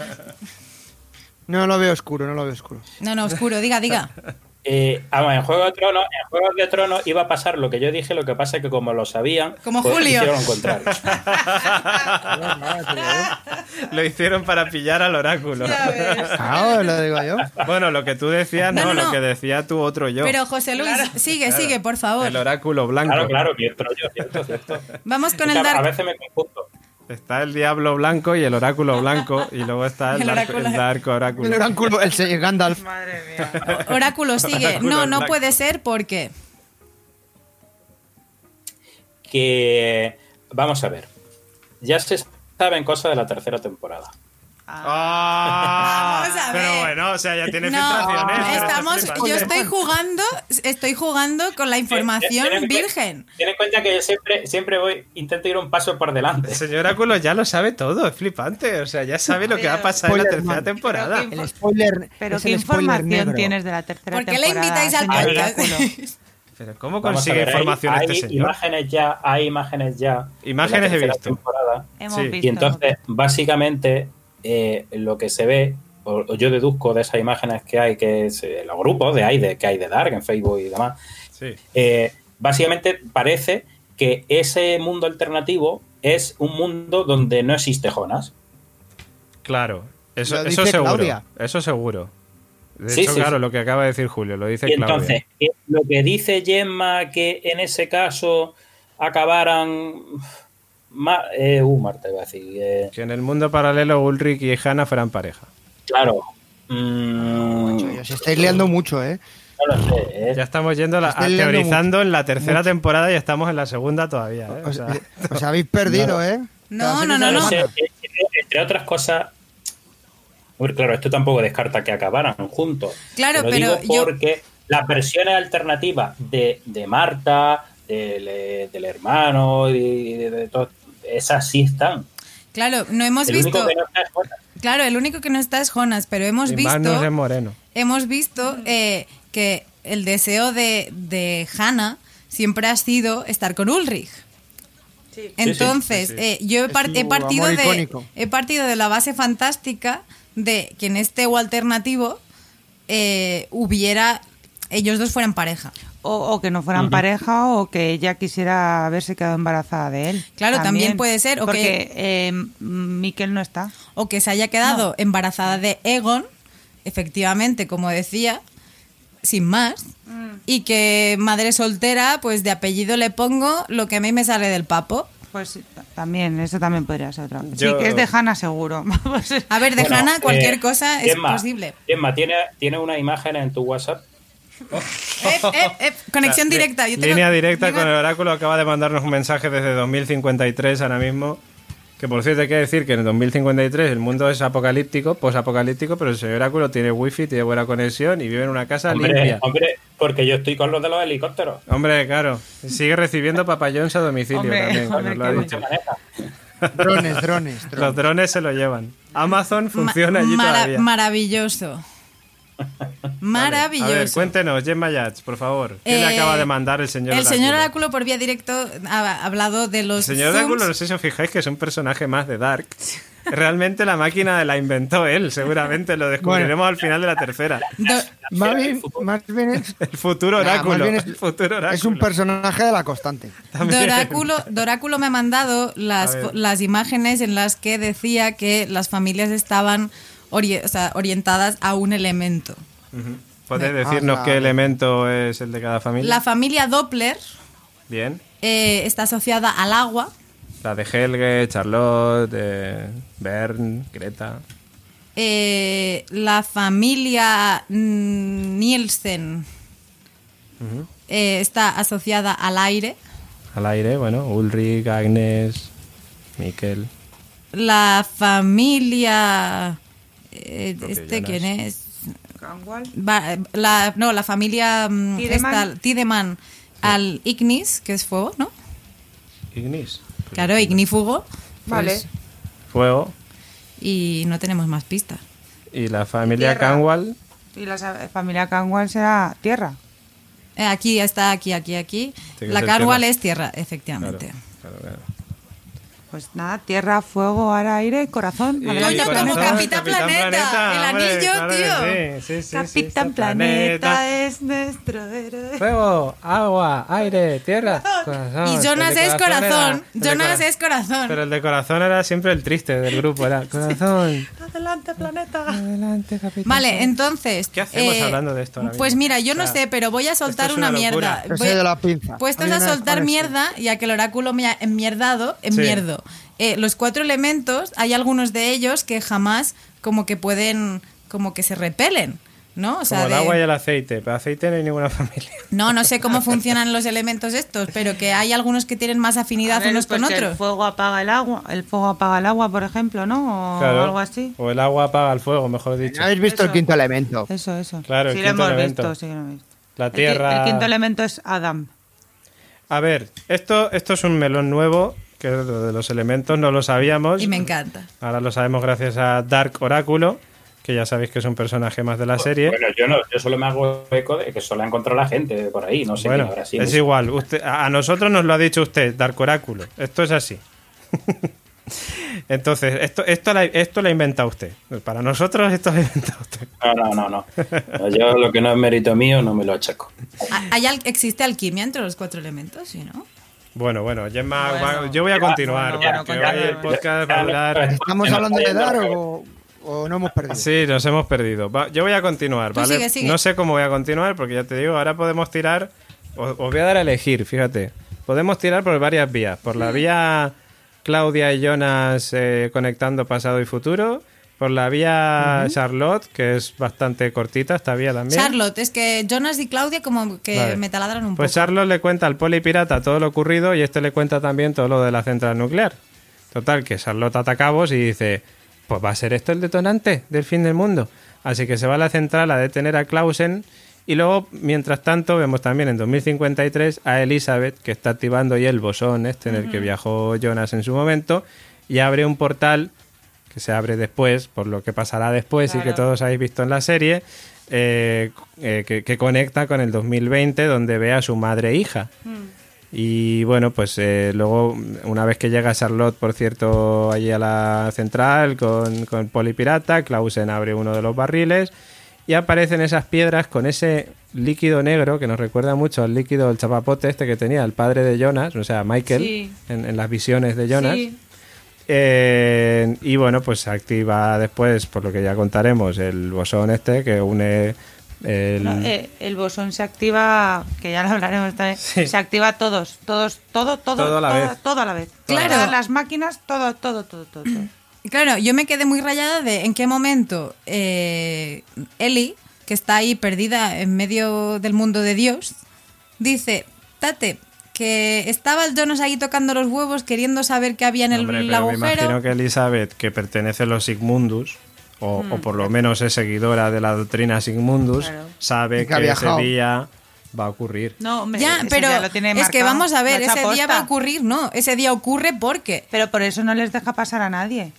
No lo veo oscuro, no lo veo oscuro. No, no, oscuro, diga, diga. Eh, vamos, en Juego de Tronos, en Juegos de Tronos iba a pasar lo que yo dije, lo que pasa es que como lo sabían, Como pues Julio. hicieron lo contrario. Lo hicieron para pillar al oráculo. Claro, lo digo yo. Bueno, lo que tú decías, no, No, no, lo que decía tu otro yo. Pero José Luis, sigue, sigue, por favor. El oráculo blanco. Claro, claro, cierto, yo, cierto, cierto. Vamos con el que A Dark. veces me confundo. Está el diablo blanco y el oráculo blanco. Y luego está el, El dark, oráculo. el dark oráculo. El oráculo, el señor Gandalf. Madre mía. Oráculo sigue. Oráculo No, no puede ser porque. Que, vamos a ver, ya se saben cosas de la tercera temporada. Ah, Vamos a pero ver. bueno, o sea, ya tiene No, filtraciones. estamos. Yo estoy jugando, estoy jugando con la información Ten virgen. Ten en cuenta que yo siempre, siempre voy, intento ir un paso por delante. El señor Oráculo ya lo sabe todo, es flipante. O sea, ya sabe lo que va a pasar en la tercera temporada. Pero El spoiler. Pero es ¿qué el spoiler información negro. tienes de la tercera ¿Por qué le temporada, invitáis al podcast? Pero ¿cómo Vamos consigue ver, información hay, este señor? imágenes ya, hay imágenes ya. de la Imágenes he tercera visto. temporada. Hemos Sí. visto. Y entonces, básicamente, eh, lo que se ve, o, o yo deduzco de esas imágenes que hay, que es eh, los grupos de hay de, que hay de Dark en Facebook y demás, Sí. eh, básicamente parece que ese mundo alternativo es un mundo donde no existe Jonas. Claro, eso, Lo eso dice seguro. Claudia. Eso seguro. De Sí, hecho, sí, claro, sí. lo que acaba de decir Julio, lo dice Y Claudia. entonces, lo que dice Gemma que en ese caso acabaran... Ma- eh, uh, Marta iba a decir. eh, Que en el mundo paralelo Ulrich y Hannah fueran pareja. claro. mm, Macho, os estáis liando mucho, ¿eh? no lo sé. eh. Ya estamos yendo la- teorizando en la tercera temporada y estamos en la segunda todavía. ¿eh? O Os, sea, os habéis perdido, ¿eh? No, Cada no, no, No no. sé, eh, entre- otras cosas. Hombre, claro, esto tampoco descarta que acabaran juntos. Claro, pero digo yo- porque las versiones alternativas de, de Marta, del, eh, del hermano y de, de todo, esas sí están. Claro, no hemos El visto. único que no está es Jonas. Claro, el único que no está es Jonas, pero hemos y visto. Magnus es moreno. hemos visto eh, que el deseo de, de Hannah siempre ha sido estar con Ulrich. Sí. Entonces, sí, sí. eh, yo he, par- partido de, icónico. he partido de la base fantástica de que en este o alternativo eh, hubiera ellos dos fueran pareja. O, o que no fueran pareja o que ella quisiera haberse quedado embarazada de él. Claro, también puede ser, o Porque que- eh, Miquel no está. O que se haya quedado embarazada de Egon, efectivamente, como decía, sin más. Y que madre soltera, pues de apellido le pongo lo que a mí me sale del papo. Pues también, eso también podría ser otra. Yo- Sí, que es de Hannah seguro. Vamos. A ver, de Bueno, Hannah, cualquier eh, cosa es Gemma, posible. Gemma, ¿tiene, tiene una imagen en tu WhatsApp. Conexión directa. Yo tengo- Línea directa con el oráculo acaba de mandarnos un mensaje desde 2053 ahora mismo. Que por cierto hay que decir que en el 2053 el mundo es apocalíptico, posapocalíptico, pero el señor oráculo tiene wifi, tiene buena conexión y vive en una casa Hombre, limpia. hombre, porque yo estoy con los de los helicópteros. Hombre, claro. Sigue recibiendo papayons a domicilio Hombre, también, hombre, lo ha dicho. Drones, drones, Los drones. drones se lo llevan. Amazon Ma- funciona allí mara- todavía. Maravilloso. Maravilloso. A ver, cuéntenos, Gemma Yats, por favor. ¿Qué le Eh, acaba de mandar el señor El señor Oráculo? Por vía directo ha hablado de los El señor zooms. Oráculo, no sé si os fijáis que es un personaje más de Dark. Realmente la máquina la inventó él, seguramente lo descubriremos al final de la tercera. Do- Más bien, más bien es, El futuro oráculo. bien es- el futuro oráculo. es un personaje de la constante. Doráculo, Doráculo me ha mandado las, las imágenes en las que decía que las familias estaban ori- o sea, orientadas a un elemento. ¿Puedes Ah, decirnos vale. qué elemento es el de cada familia? La familia Doppler Bien. eh, está asociada al agua. La de Helge, Charlotte, eh, Bern, Greta. eh, la familia mm, Nielsen eh, está asociada al aire. Al aire, bueno, Ulrich, Agnes, Mikkel. La familia... eh, ¿Este Jonas. quién es? Canwall. Va- la, no, la familia mm, Tiedemann al Ignis, que es fuego, ¿no? Ignis. Pues Claro, ignífugo. Vale. pues, Fuego. y no tenemos más pistas. Y la familia. Canwall. Y la familia Canwall será tierra. Eh, aquí está, aquí, aquí, aquí. Que La tierra. es tierra, Claro, efectivamente. claro, claro. Pues nada, tierra, fuego, ar, aire, corazón. Y Adelante, Coño, como planeta. Capitán Planeta, el hombre, anillo, claro que tío. sí, sí, sí, sí, Capitán está Planeta es nuestro héroe. Fuego, agua, aire, tierra, corazón. Y Jonas El es era- corazón. el de Jonas es corazón. Pero el de corazón era siempre el triste del grupo, era corazón. Adelante, planeta. Adelante, capitán. Vale, entonces. ¿Qué hacemos eh, hablando de esto ahora Pues mismo? mira, yo no O sea, sé, pero voy a soltar una, una mierda. Voy- de la pinza. Puestos a soltar mierda, ya que el oráculo me ha enmierdado, enmierdo. Eh, los cuatro elementos, hay algunos de ellos que jamás como que pueden, como que se repelen, ¿no? O sea, Como el de- agua y el aceite. Pero aceite no hay ninguna familia. no, no sé cómo funcionan los elementos estos, pero que hay algunos que tienen más afinidad ver, unos pues con que El otros. fuego apaga el agua, el fuego apaga el agua, por ejemplo, ¿no? O Claro. algo así. O el agua apaga el fuego, mejor dicho. ¿No habéis visto el Eso. quinto elemento? Eso, eso. Claro, el sí, lo quinto hemos elemento. visto, sí, lo hemos visto. La El tierra. El, quinto elemento es Adam. A ver, esto, esto es un melón nuevo, que de los elementos no lo sabíamos. Y me encanta. Ahora lo sabemos gracias a Dark Oráculo, que ya sabéis que es un personaje más de la serie. Bueno, yo no, yo solo me hago eco de que solo ha encontrado la gente por ahí, no sé Bueno, quién habrá sido. es igual. Usted, a nosotros nos lo ha dicho usted, Dark Oráculo. Esto es así. Entonces, esto, esto, la, esto lo ha inventado usted. Para nosotros esto lo ha inventado usted. No, no, no, no. Yo lo que no es mérito mío no me lo achaco. ¿Hay- ¿Existe alquimia entre los cuatro elementos? Sí, ¿no? Bueno, bueno, Gemma, Bueno. va- yo voy a continuar, bueno, porque bueno, hoy el podcast va a durar... ¿Estamos hablando de dar o, o no hemos perdido? Sí, nos hemos perdido. Va- yo voy a continuar, ¿vale? sigue, sigue. No sé cómo voy a continuar, porque ya te digo, ahora podemos tirar. Os, os voy a dar a elegir, fíjate. Podemos tirar por varias vías. Por la vía Claudia y Jonas eh, conectando pasado y futuro. Por la vía Charlotte, que es bastante cortita esta vía también. Charlotte, es que Jonas y Claudia como que Vale. me taladran un Pues poco. Charlotte le cuenta al polipirata todo lo ocurrido y este le cuenta también todo lo de la central nuclear. Total, que Charlotte ata cabos y dice, pues va a ser esto el detonante del fin del mundo. Así que se va a la central a detener a Clausen y luego, mientras tanto, vemos también en 2053 a Elizabeth, que está activando ya el bosón este en el que viajó Jonas en su momento, y abre un portal que se abre después, por lo que pasará después y que todos habéis visto en la serie, eh, eh, que, que conecta con el 2020, donde ve a su madre e hija. Y bueno, pues eh, luego, una vez que llega Charlotte, por cierto, allí a la central con, con Polipirata, Clausen abre uno de los barriles y aparecen esas piedras con ese líquido negro que nos recuerda mucho al líquido, el chapapote este que tenía el padre de Jonas, o sea, Michael, Sí. en, en las visiones de Jonas. Sí. Eh, y bueno, pues se activa después, por lo que ya contaremos, el bosón este que une el... No, eh, el bosón se activa, que ya lo hablaremos también, Sí. se activa todos, todos, todo, todo, Todo a la todo, vez. todo a la vez. Claro. Todas las máquinas, todo, todo, todo, todo. todo. Claro, yo me quedé muy rayada de en qué momento eh, Ellie, que está ahí perdida en medio del mundo de Dios, dice, Tate, que estaba el Jonas ahí tocando los huevos queriendo saber qué había en el, Hombre, pero me imagino que Elizabeth, que pertenece a los Sigmundus, o, o por lo menos es seguidora de la doctrina Sigmundus, Claro. sabe que ese día va a ocurrir. No, hombre, Ya, pero ya lo tiene es que vamos a ver, ese día va a ocurrir, no, ese día ocurre porque... Pero por eso no les deja pasar a nadie.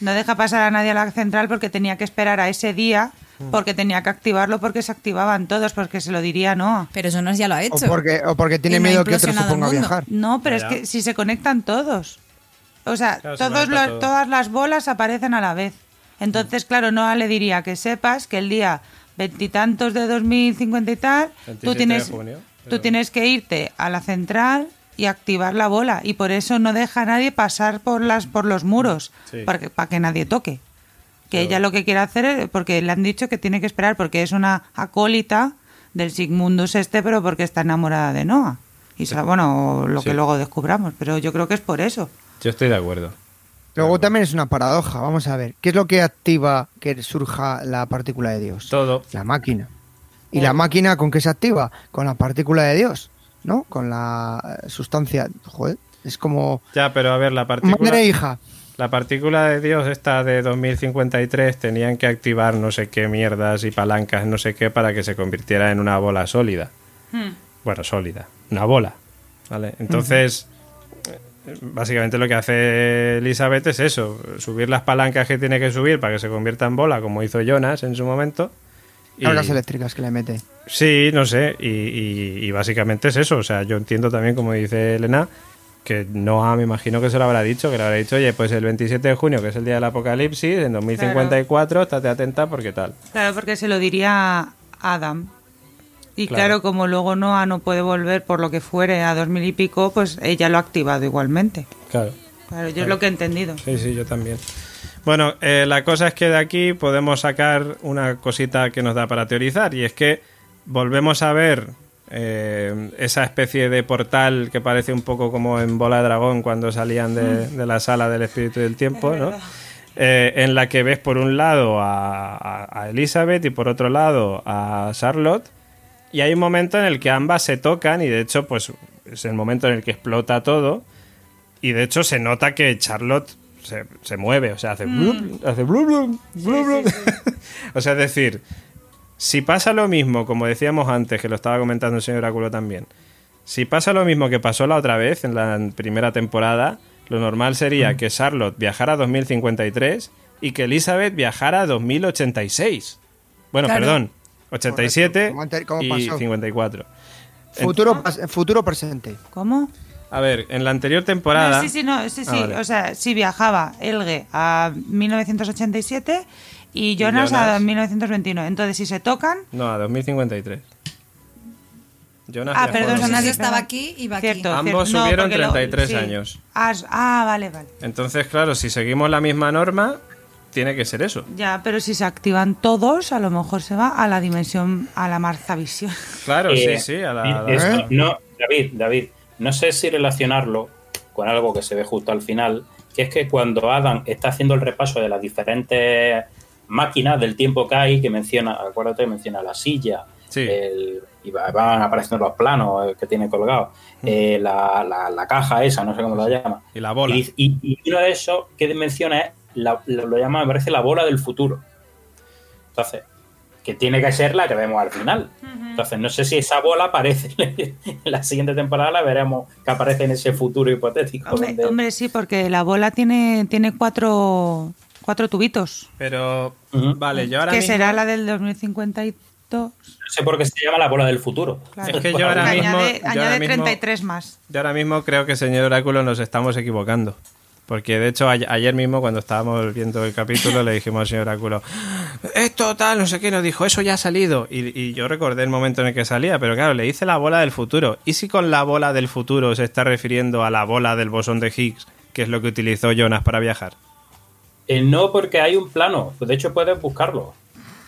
No deja pasar a nadie a la central porque tenía que esperar a ese día, Mm. Porque tenía que activarlo porque se activaban todos, porque se lo diría no. Pero Jonas ya lo ha O hecho. porque, o porque tiene Y no miedo que otro se ponga a viajar. No, pero es que si se conectan todos. O sea, Claro, todos los- todo. todas las bolas aparecen a la vez. Entonces, claro, Noah le diría que sepas que el día veintitantos de 2050 y tal, 27 tú tienes, junio, tú tienes que irte a la central y activar la bola. Y por eso no deja a nadie pasar por, las, por los muros, Sí. para, que, para que nadie toque. Que ella lo que quiere hacer es, porque le han dicho que tiene que esperar, porque es una acólita del Sigmundus este, pero porque está enamorada de Noah. Y bueno, lo Sí. que luego descubramos, pero yo creo que es por eso. Yo estoy de acuerdo. Luego también es una paradoja. Vamos a ver. ¿Qué es lo que activa que surja la partícula de Dios? Todo. La máquina. ¿Y la máquina con qué se activa? Con la partícula de Dios, ¿no? Con la sustancia. Joder, es como Ya, pero a ver, la partícula... madre e hija. La partícula de Dios esta de 2053 tenían que activar no sé qué mierdas y palancas, no sé qué, para que se convirtiera en una bola sólida. Bueno, sólida. Una bola. ¿Vale? Entonces, eh, básicamente lo que hace Elizabeth es eso, subir las palancas que tiene que subir para que se convierta en bola, como hizo Jonas en su momento. Y- Cargas eléctricas que le mete. Sí, no sé, y, y- y básicamente es eso. O sea, yo entiendo también, como dice Elena, que Noah me imagino que se lo habrá dicho, que le habrá dicho, oye, pues el 27 de junio, que es el día del apocalipsis, en 2054, estate atenta porque tal. Claro, porque se lo diría Adam. Y Claro. claro. como luego Noah no puede volver por lo que fuere a dos mil y pico, pues ella lo ha activado igualmente. Claro. Claro, yo es lo que he entendido. Sí, sí, yo también. Bueno, eh, la cosa es que de aquí podemos sacar una cosita que nos da para teorizar, y es que volvemos a ver eh, esa especie de portal que parece un poco como en Bola de Dragón cuando salían de, de la sala del espíritu del tiempo, ¿no? Eh, en la que ves por un lado a, a- a Elizabeth y por otro lado a Charlotte, y hay un momento en el que ambas se tocan, y de hecho, pues es el momento en el que explota todo. Y de hecho se nota que Charlotte se, se mueve, o sea, hace blub, hace blub, blub, o sea, es decir, si pasa lo mismo, como decíamos antes, que lo estaba comentando el señor Oráculo también, si pasa lo mismo que pasó la otra vez en la primera temporada, lo normal sería que Charlotte viajara a 2053 y que Elizabeth viajara a 2086. Bueno, Claro. perdón, 87 Como ante- como y pasó. 54. Futuro, futuro presente. ¿Cómo? A ver, en la anterior temporada... No, sí, sí, no, sí, Ah, vale. O sea, sí viajaba Elge a 1987 y Jonas, Jonas. a 1929. Entonces, si se tocan, No, a 2053. Jonas Ah, perdón, Jonas sí, estaba aquí y va Cierto. aquí. Ambos cierto. No, subieron lo- 33 sí. años. Ah, ah, vale, vale. Entonces, claro, si seguimos la misma norma, tiene que ser eso. Ya, pero si se activan todos, a lo mejor se va a la dimensión, a la marzavisión. Claro, Eh, sí, sí. A la, la- esto- ¿Eh? no, David, David, no sé si relacionarlo con algo que se ve justo al final, que es que cuando Adam está haciendo el repaso de las diferentes máquinas del tiempo que hay, que menciona, acuérdate, menciona la silla, Sí. el- y va- van apareciendo los planos eh, que tiene colgados, eh, la, la- la caja esa, no sé cómo la llama. Y la bola. Y, y- y uno de esos que menciona es, la- lo, lo llama, me parece, la bola del futuro. Entonces, que tiene que ser la que vemos al final. Entonces, no sé si esa bola aparece en la siguiente temporada, la veremos que aparece en ese futuro hipotético. Hombre, donde- hombre, sí, porque la bola tiene, tiene cuatro, cuatro tubitos. Pero, vale, yo ahora que mismo... será la del 2052. No sé por qué se llama la bola del futuro. Claro. Es que yo ahora Que mismo- añade, yo añade ahora mismo- 33 más. Yo ahora mismo creo que, señor Oráculo, nos estamos equivocando. Porque de hecho ayer mismo cuando estábamos viendo el capítulo le dijimos al señor Oráculo, esto tal, no sé qué, nos dijo, eso ya ha salido. Y, y yo recordé el momento en el que salía, pero claro, le hice la bola del futuro. ¿Y si con la bola del futuro se está refiriendo a la bola del bosón de Higgs, que es lo que utilizó Jonas para viajar? Eh, no, porque hay un plano. Pues de hecho, puedes buscarlo.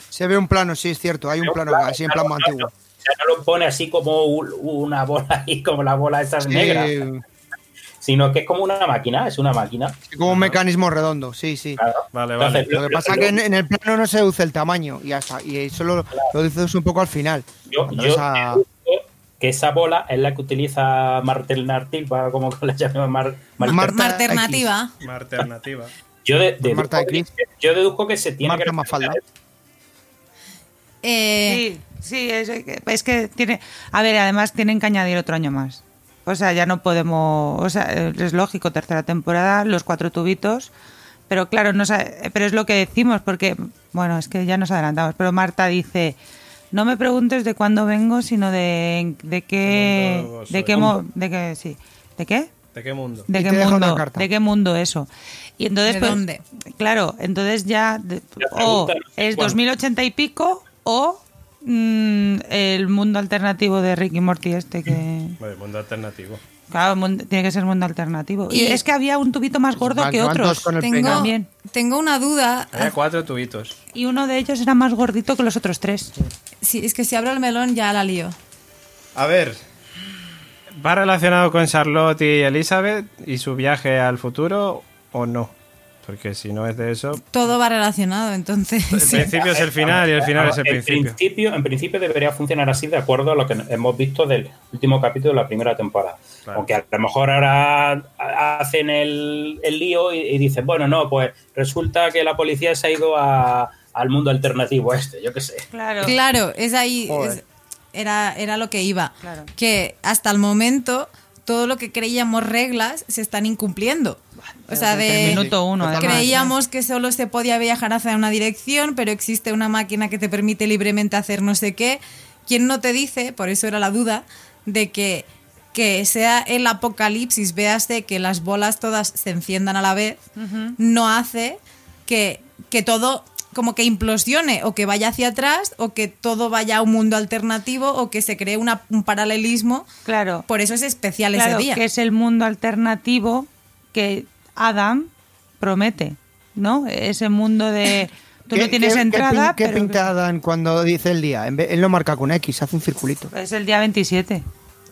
Se ve un plano, sí, es cierto. Hay un plano así en plan Claro, antiguo. O sea, no lo pone así como un- una bola y como la bola esa Sí, negra, sino que es como una máquina, es una máquina. como un mecanismo redondo, sí, sí. Claro. Vale, vale. Entonces, Lo que pasa es que en, en el plano no se deduce el tamaño y ya está. Y eso lo, lo dices un poco al final. Yo, yo que esa bola es la que utiliza Martelnativa, como la llamamos Mar, Mar- Marta Alternativa. Una alternativa. Yo, de- deduzco Marta de que, Cris. yo deduzco que se tiene Marta que Mafalda. Eh, Sí, sí, es, es que tiene. A ver, además tienen que añadir otro año más. O sea, ya no podemos. O sea, es lógico, tercera temporada, los cuatro tubitos. Pero claro, no pero es lo que decimos, porque. Bueno, es que ya nos adelantamos. Pero Marta dice. No me preguntes de cuándo vengo, sino de, de qué. De qué, mo- de qué. Sí. ¿De qué? ¿De qué mundo? ¿De qué mundo? ¿De qué mundo eso? Y entonces, ¿De pues, dónde? Claro, entonces ya de- o pregunta es cuándo. 2080 y pico o mm, el mundo alternativo de Ricky Morty este que Bueno, mundo alternativo. claro, mundo- tiene que ser mundo alternativo. Y, Y- es que había un tubito más gordo que otros. todos con el tengo, tengo una duda. Había cuatro tubitos. Y uno de ellos era más gordito que los otros tres. Sí, es que si abro el melón ya la lío. A ver. ¿Va relacionado con Charlotte y Elizabeth y su viaje al futuro o no? Porque si no es de eso, Todo va relacionado, entonces. el principio es el final y el final es el en principio. principio. En principio debería funcionar así de acuerdo a lo que hemos visto del último capítulo de la primera temporada. Claro. Aunque a lo mejor ahora hacen el, el lío y, y dicen, bueno, no, pues resulta que la policía se ha ido a- al mundo alternativo este, yo qué sé. Claro. Claro, es ahí. Joder. es- era, era lo que iba. Claro. Que hasta el momento todo lo que creíamos reglas se están incumpliendo. O sea, de. minuto uno, además. Creíamos que solo se podía viajar hacia una dirección, pero existe una máquina que te permite libremente hacer no sé qué. ¿Quién no te dice, por eso era la duda, de que, que sea el apocalipsis, véase que las bolas todas se enciendan a la vez, no hace que, que todo como que implosione o que vaya hacia atrás o que todo vaya a un mundo alternativo o que se cree una- un paralelismo. Claro. Por eso es especial Claro, ese día. que es el mundo alternativo que Adam promete, ¿no? Ese mundo de tú no tienes qué- entrada, ¿Qué, pinta cuando dice el día? Él lo marca con X, hace un circulito. es el día 27.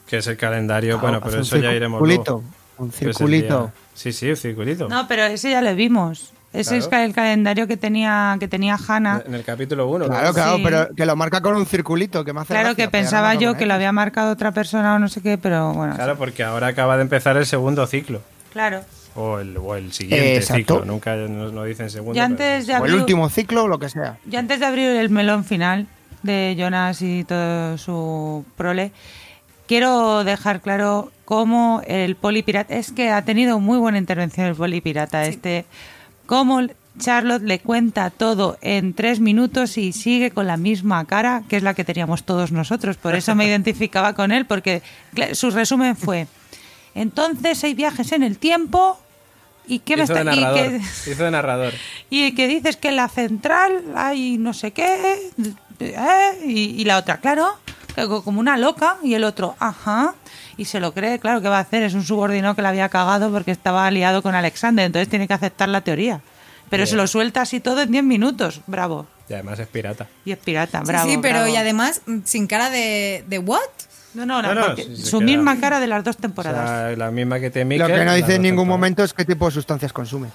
Que es el calendario, bueno, Hace pero un eso ya iremos circulito, luego. Un es el circulito. Sí, sí, un circulito. No, pero ese ya lo vimos. Ese es el calendario que tenía que tenía Hannah. En el capítulo 1. Claro, claro, Sí. pero que lo marca con un circulito, que me hace Claro gracia, que pensaba yo que lo había marcado otra persona o no sé qué, pero bueno. Claro, porque ahora acaba de empezar el segundo ciclo. Claro. O el, o el siguiente Exacto. ciclo. Nunca nos no dicen segundo. Pero- antes O el último ciclo o lo que sea. yo antes de abrir el melón final de Jonas y todo su prole, quiero dejar claro cómo el polipirata es que ha tenido muy buena intervención el polipirata este cómo Charlotte le cuenta todo en tres minutos y sigue con la misma cara que es la que teníamos todos nosotros por eso me identificaba con él porque su resumen fue entonces hay viajes en el tiempo y qué me Hizo de está y narrador. que- Hizo de narrador. y que dices que en la central hay no sé qué, ¿eh? y, y la otra, claro, que como una loca, y el otro, ajá, y se lo cree, claro, que va a hacer? Es un subordinado que la había cagado porque estaba aliado con Alexander, entonces tiene que aceptar la teoría. Pero Bien. se lo suelta así todo en 10 minutos, bravo. Y además es pirata. Y es pirata, Sí, bravo. sí, pero bravo. y además mm, sin cara de, de what? No, no, no, No, no, porque sí, se su queda- misma cara de las dos O temporadas. sea, la misma que te Lo Mikel, que no dice en ningún momento es qué tipo de sustancias consume.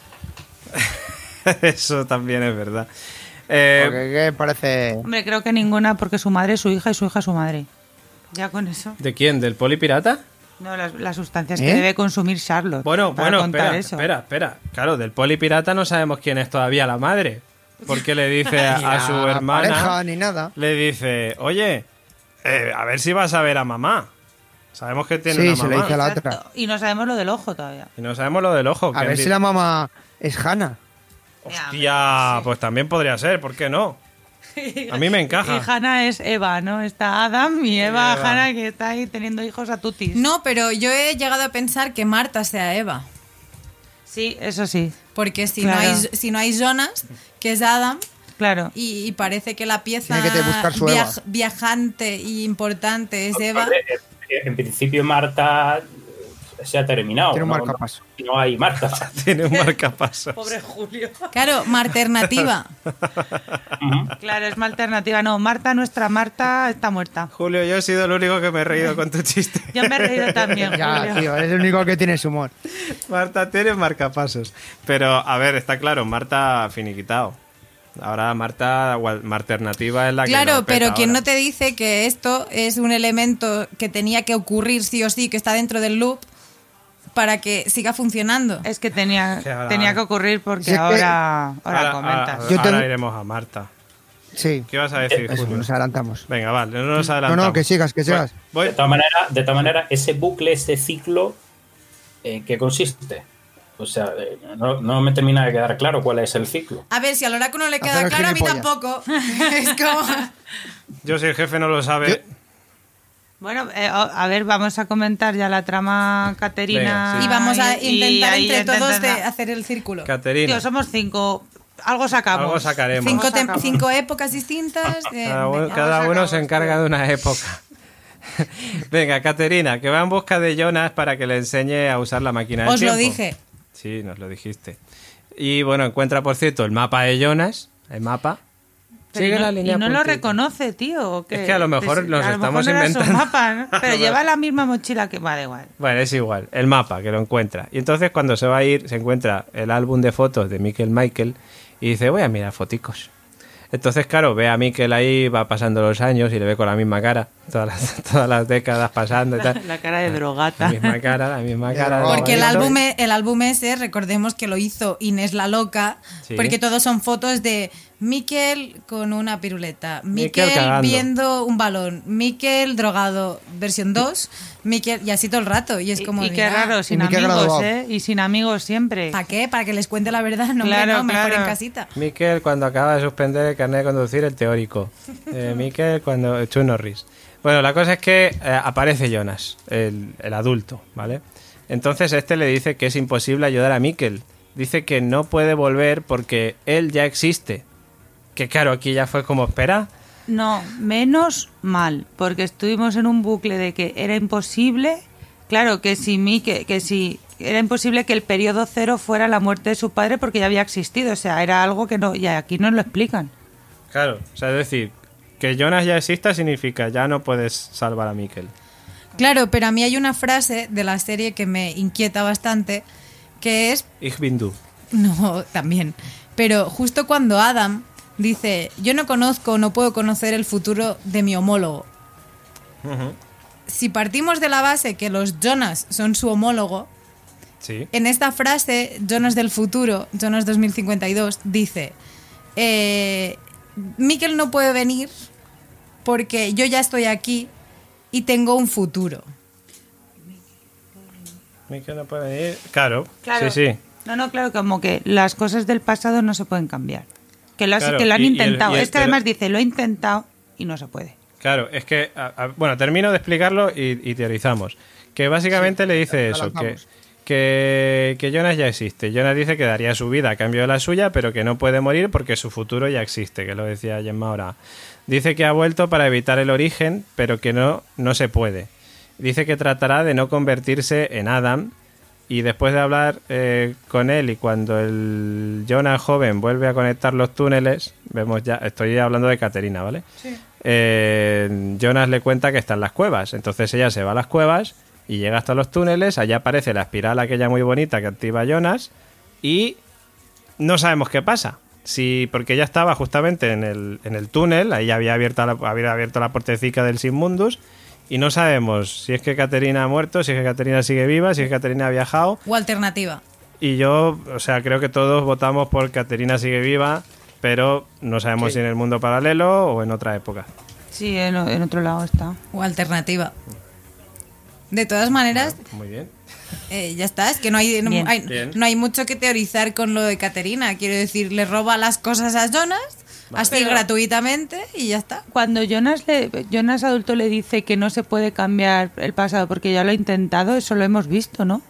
Eso también es verdad. Eh, Porque ¿qué parece. Hombre, creo que ninguna, porque su madre es su hija y su hija es su madre. Ya con eso. ¿De quién? ¿Del polipirata? No, las, las sustancias ¿Eh? que debe consumir Charlotte. Bueno, para bueno, contar espera, eso. espera, espera. Claro, del polipirata no sabemos quién es todavía la madre. Porque le dice a, su hermana, pareja, ni nada. le dice, oye, eh, a ver si vas a ver a mamá. Sabemos que tiene Sí, una se le mamá. dice a la Exacto. otra. Y no sabemos lo del ojo todavía. Y no sabemos lo del ojo. A ver si la mamá es Hannah. Hostia, pues también podría ser, ¿por qué no? A mí me encaja. Y Hannah es Eva, ¿no? Está Adam y Eva, Eva. Hannah, que está ahí teniendo hijos a tutis. No, pero yo he llegado a pensar que Marta sea Eva. Sí, eso sí. Porque si, Claro. no hay, si no hay Jonas, que es Adam, Claro. y, y parece que la pieza Tiene que su viaj- viajante y importante es Eva. En- principio Marta se ha terminado. Tiene un ¿no? marcapaso. No hay Marta. Tiene un marcapasos. Julio. Claro, alternativa. Ujú. Claro, es una alternativa. No, Marta, nuestra Marta, está muerta. Julio, yo he sido el único que me he reído con tu chiste. Yo me he reído también, Ya, Julio. tío, eres el único que tienes humor. Marta tiene marcapasos. Pero, a ver, está claro, Marta finiquitado. Ahora Marta, alternativa es la que Claro, pero quien no te dice que esto es un elemento que tenía que ocurrir sí o sí, que está dentro del loop, para que siga funcionando. Es que tenía, ahora- tenía que ocurrir porque Si es que- ahora, ahora, Ahora, comentas. ahora- Yo ahora tengo- iremos a Marta. Sí, ¿Qué vas a decir, eso, Julio? nos adelantamos. Venga, vale, no nos No, adelantamos. no, que sigas, que sigas. Voy- De todas maneras, de todas maneras, ese bucle, ese ciclo, ¿en qué consiste? O sea, eh, no, no me termina de quedar claro cuál es el ciclo. A ver, si al oráculo le queda claro, a mí tampoco. es como... Yo, si el jefe no lo sabe, Bueno, eh, a ver, vamos a comentar ya la trama Caterina. Venga, sí. Y vamos a y- y intentar entre todos de hacer el círculo. Caterina, Tío, somos cinco. Algo sacamos. algo sacaremos. Cinco, épocas distintas. eh, Cada uno, venga. cada uno se encarga de una época. Venga, Caterina, que va en busca de Jonas para que le enseñe a usar la máquina del Os lo dije. Sí, nos lo dijiste. Y bueno, encuentra, por cierto, el mapa de Jonas. El mapa. Sigue y no, la línea y no lo reconoce, tío. ¿o qué? Es que a lo mejor nos a lo estamos mejor no era su inventando. mapa, ¿no? A Pero lleva la misma mochila que. Vale, igual. Bueno, es igual. El mapa, que lo encuentra. Y entonces cuando se va a ir, se encuentra el álbum de fotos de Michael Michael y dice, voy a mirar foticos. Entonces, claro, ve a Michael ahí, va pasando los años y le ve con la misma cara. Todas las, todas las décadas pasando y tal. La cara de La drogata. misma cara, la misma cara. de Porque el álbum, el álbum ese, recordemos que lo hizo Inés la Loca, Sí. porque todos son fotos de Miquel con una piruleta, Miquel viendo un balón, Miquel drogado, versión 2, Miquel, y así todo el rato. Y es como. y qué raro, sin Y amigos, graduado. ¿eh? Y sin amigos siempre. ¿Para qué? ¿Para que les cuente la verdad? No, Claro, no, mejor claro. en casita. Miquel cuando acaba de suspender el carnet de conducir el teórico. Eh, Miquel cuando... Chuck Norris. Bueno, la cosa es que eh, aparece Jonas, el, el adulto, ¿vale? Entonces este le dice que es imposible ayudar a Miquel. Dice que no puede volver porque él ya existe. Que claro, aquí ya fue como espera. No, menos mal, porque estuvimos en un bucle de que era imposible, claro, que si mí, que, que si era imposible que el periodo cero fuera la muerte de su padre porque ya había existido, o sea, era algo que no, y aquí nos lo explican. Claro, o sea, es decir, que Jonas ya exista significa ya no puedes salvar a Miquel. Claro, pero a mí hay una frase de la serie que me inquieta bastante, que es Ich bin du. No, también. Pero justo cuando Adam dice, yo no conozco, no puedo conocer el futuro de mi homólogo. Si partimos de la base que los Jonas son su homólogo, Sí. en esta frase, Jonas del futuro, Jonas 2052, dice, eh, Miquel no puede venir porque yo ya estoy aquí y tengo un futuro. Miquel no puede venir. Claro, Claro. sí, sí. No, no, claro, como que las cosas del pasado no se pueden cambiar. Que lo, has- Claro, que lo han y- intentado. y el- es que además dice, lo he intentado y no se puede. Claro, es que, a- a- bueno, termino de explicarlo y, y teorizamos. Que básicamente le dice eso, que, que, que Jonas ya existe. Jonas dice que daría su vida a cambio de la suya, pero que no puede morir porque su futuro ya existe, que lo decía Gemma ahora. Dice que ha vuelto para evitar el origen, pero que no, no se puede. Dice que tratará de no convertirse en Adam. Y después de hablar eh, con él y cuando el Jonas joven vuelve a conectar los túneles, vemos ya, estoy hablando de Caterina, ¿vale? Eh, Jonas le cuenta que está en las cuevas. Entonces ella se va a las cuevas y llega hasta los túneles. Allá aparece la espiral aquella muy bonita que activa Jonas. Y no sabemos qué pasa. Si, porque ella estaba justamente en el, en el túnel, ahí había abierto la, había abierto la puertecica del Sinmundus. Y no sabemos si es que Caterina ha muerto, si es que Caterina sigue viva, si es que Caterina ha viajado. O alternativa. Y yo, o sea, creo que todos votamos por Caterina sigue viva, pero no sabemos si en el mundo paralelo o en otra época. Sí, en, en otro lado está. O alternativa. De todas maneras, Muy bien. Eh, ya está, es que no hay, no, hay, no hay mucho que teorizar con lo de Caterina. Quiero decir, le roba las cosas a Jonas, así Pero- gratuitamente, y ya está. Cuando Jonas, le, Jonas adulto le dice que no se puede cambiar el pasado porque ya lo ha intentado, eso lo hemos visto, ¿no?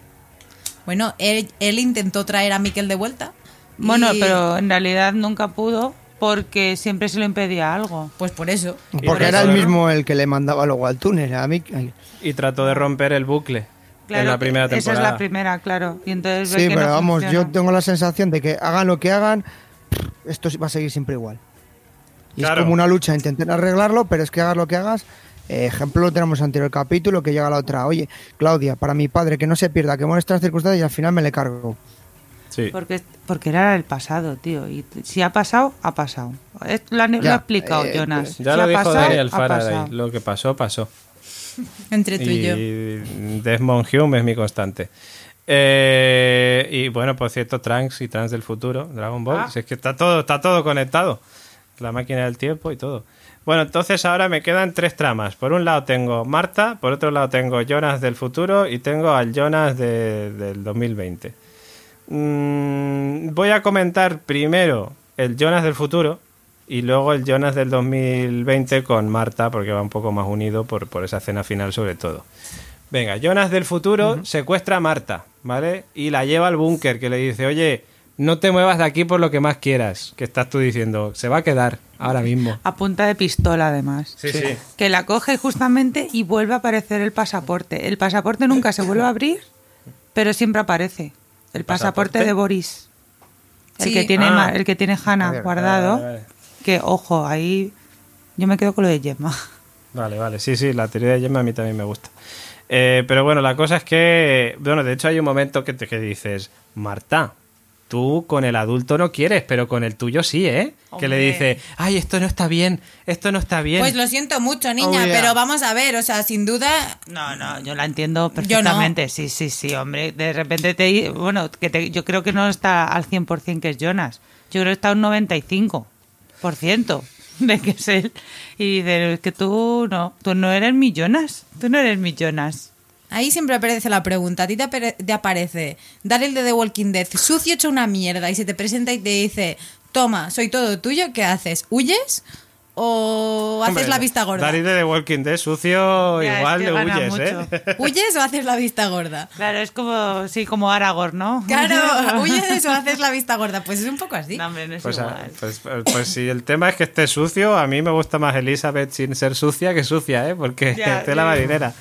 Bueno, él, él intentó traer a Miquel de vuelta. Bueno, y- pero en realidad nunca pudo porque siempre se lo impedía algo. Pues por eso. Porque por era eso, el ¿no? mismo el que le mandaba luego al túnel. A mí, ay. Y trató de romper el bucle en la primera esa temporada. es la primera, claro. Y entonces ve Sí, que pero no vamos, funciona. yo tengo la sensación de que hagan lo que hagan, esto va a seguir siempre igual. Y Claro. es como una lucha, intentar arreglarlo, pero es que hagas lo que hagas. eh, ejemplo lo tenemos anterior capítulo que llega la otra. Oye, Claudia, para mi padre, que no se pierda, que muestre las circunstancias y al final me le cargo. Sí. Porque, porque era el pasado, tío. Y si ha pasado, ha pasado. Lo, han- lo Ya, ha explicado eh, Jonas. Ya Si lo ha dijo pasado, Daniel Faraday. Lo que pasó, pasó. Entre tú y, yo. Desmond Hume es mi constante. Eh, y bueno, por cierto, Trunks y Trunks del futuro, Dragon Ball. Ah. Si es que está todo, está todo conectado. La máquina del tiempo y todo. Bueno, entonces ahora me quedan tres tramas. Por un lado tengo Marta, por otro lado tengo Jonas del futuro y tengo al Jonas de- del 2020. Mm, voy a comentar primero el Jonas del futuro y luego el Jonas del 2020 con Marta, porque va un poco más unido por, por esa escena final sobre todo. Venga, Jonas del futuro secuestra a Marta, ¿vale? Y la lleva al búnker, que le dice, oye, no te muevas de aquí por lo que más quieras, que estás tú diciendo, se va a quedar ahora mismo. A punta de pistola, además. Sí, sí. Que la coge justamente y vuelve a aparecer el pasaporte. El pasaporte nunca se vuelve a abrir, pero siempre aparece. El pasaporte, pasaporte? de Boris. El Sí. que tiene Ah. El que tiene Hannah guardado. vale, vale. Que ojo, ahí yo me quedo con lo de Gemma. Vale, vale, sí, sí, la teoría de Gemma a mí también me gusta. Eh, pero bueno, la cosa es que, bueno, de hecho hay un momento que, te, que dices, Marta, tú con el adulto no quieres, pero con el tuyo sí, ¿eh? Que le dice, ay, esto no está bien, esto no está bien. Pues lo siento mucho, niña, Oh, yeah. pero vamos a ver, o sea, sin duda, No, no, yo la entiendo no. perfectamente. Sí, sí, sí, hombre. De repente te. Bueno, que te- yo creo que no está al 100% que es Jonas. Yo creo que está un 95% de que es él. Y dice, es que tú no, tú no eres mi Jonas. Tú no eres mi Jonas. Ahí siempre aparece la pregunta. A ti te, apare- te aparece Daryl de The Walking Dead, sucio hecho una mierda, y se te presenta y te dice, toma, soy todo tuyo, ¿qué haces? ¿Huyes? ¿O haces Hombre, la vista gorda? Daryl de The Walking Dead, sucio, Ya, igual es que le gana huyes, mucho. ¿eh? ¿Huyes o haces la vista gorda? Claro, es como, sí, como Aragorn, ¿no? Claro, huyes o haces la vista gorda. Pues es un poco así. No, hombre, no es Pues, a- igual. pues, pues- pues si el tema es que esté sucio, a mí me gusta más Elizabeth sin ser sucia que sucia, ¿eh? Porque Ya, es la marinera.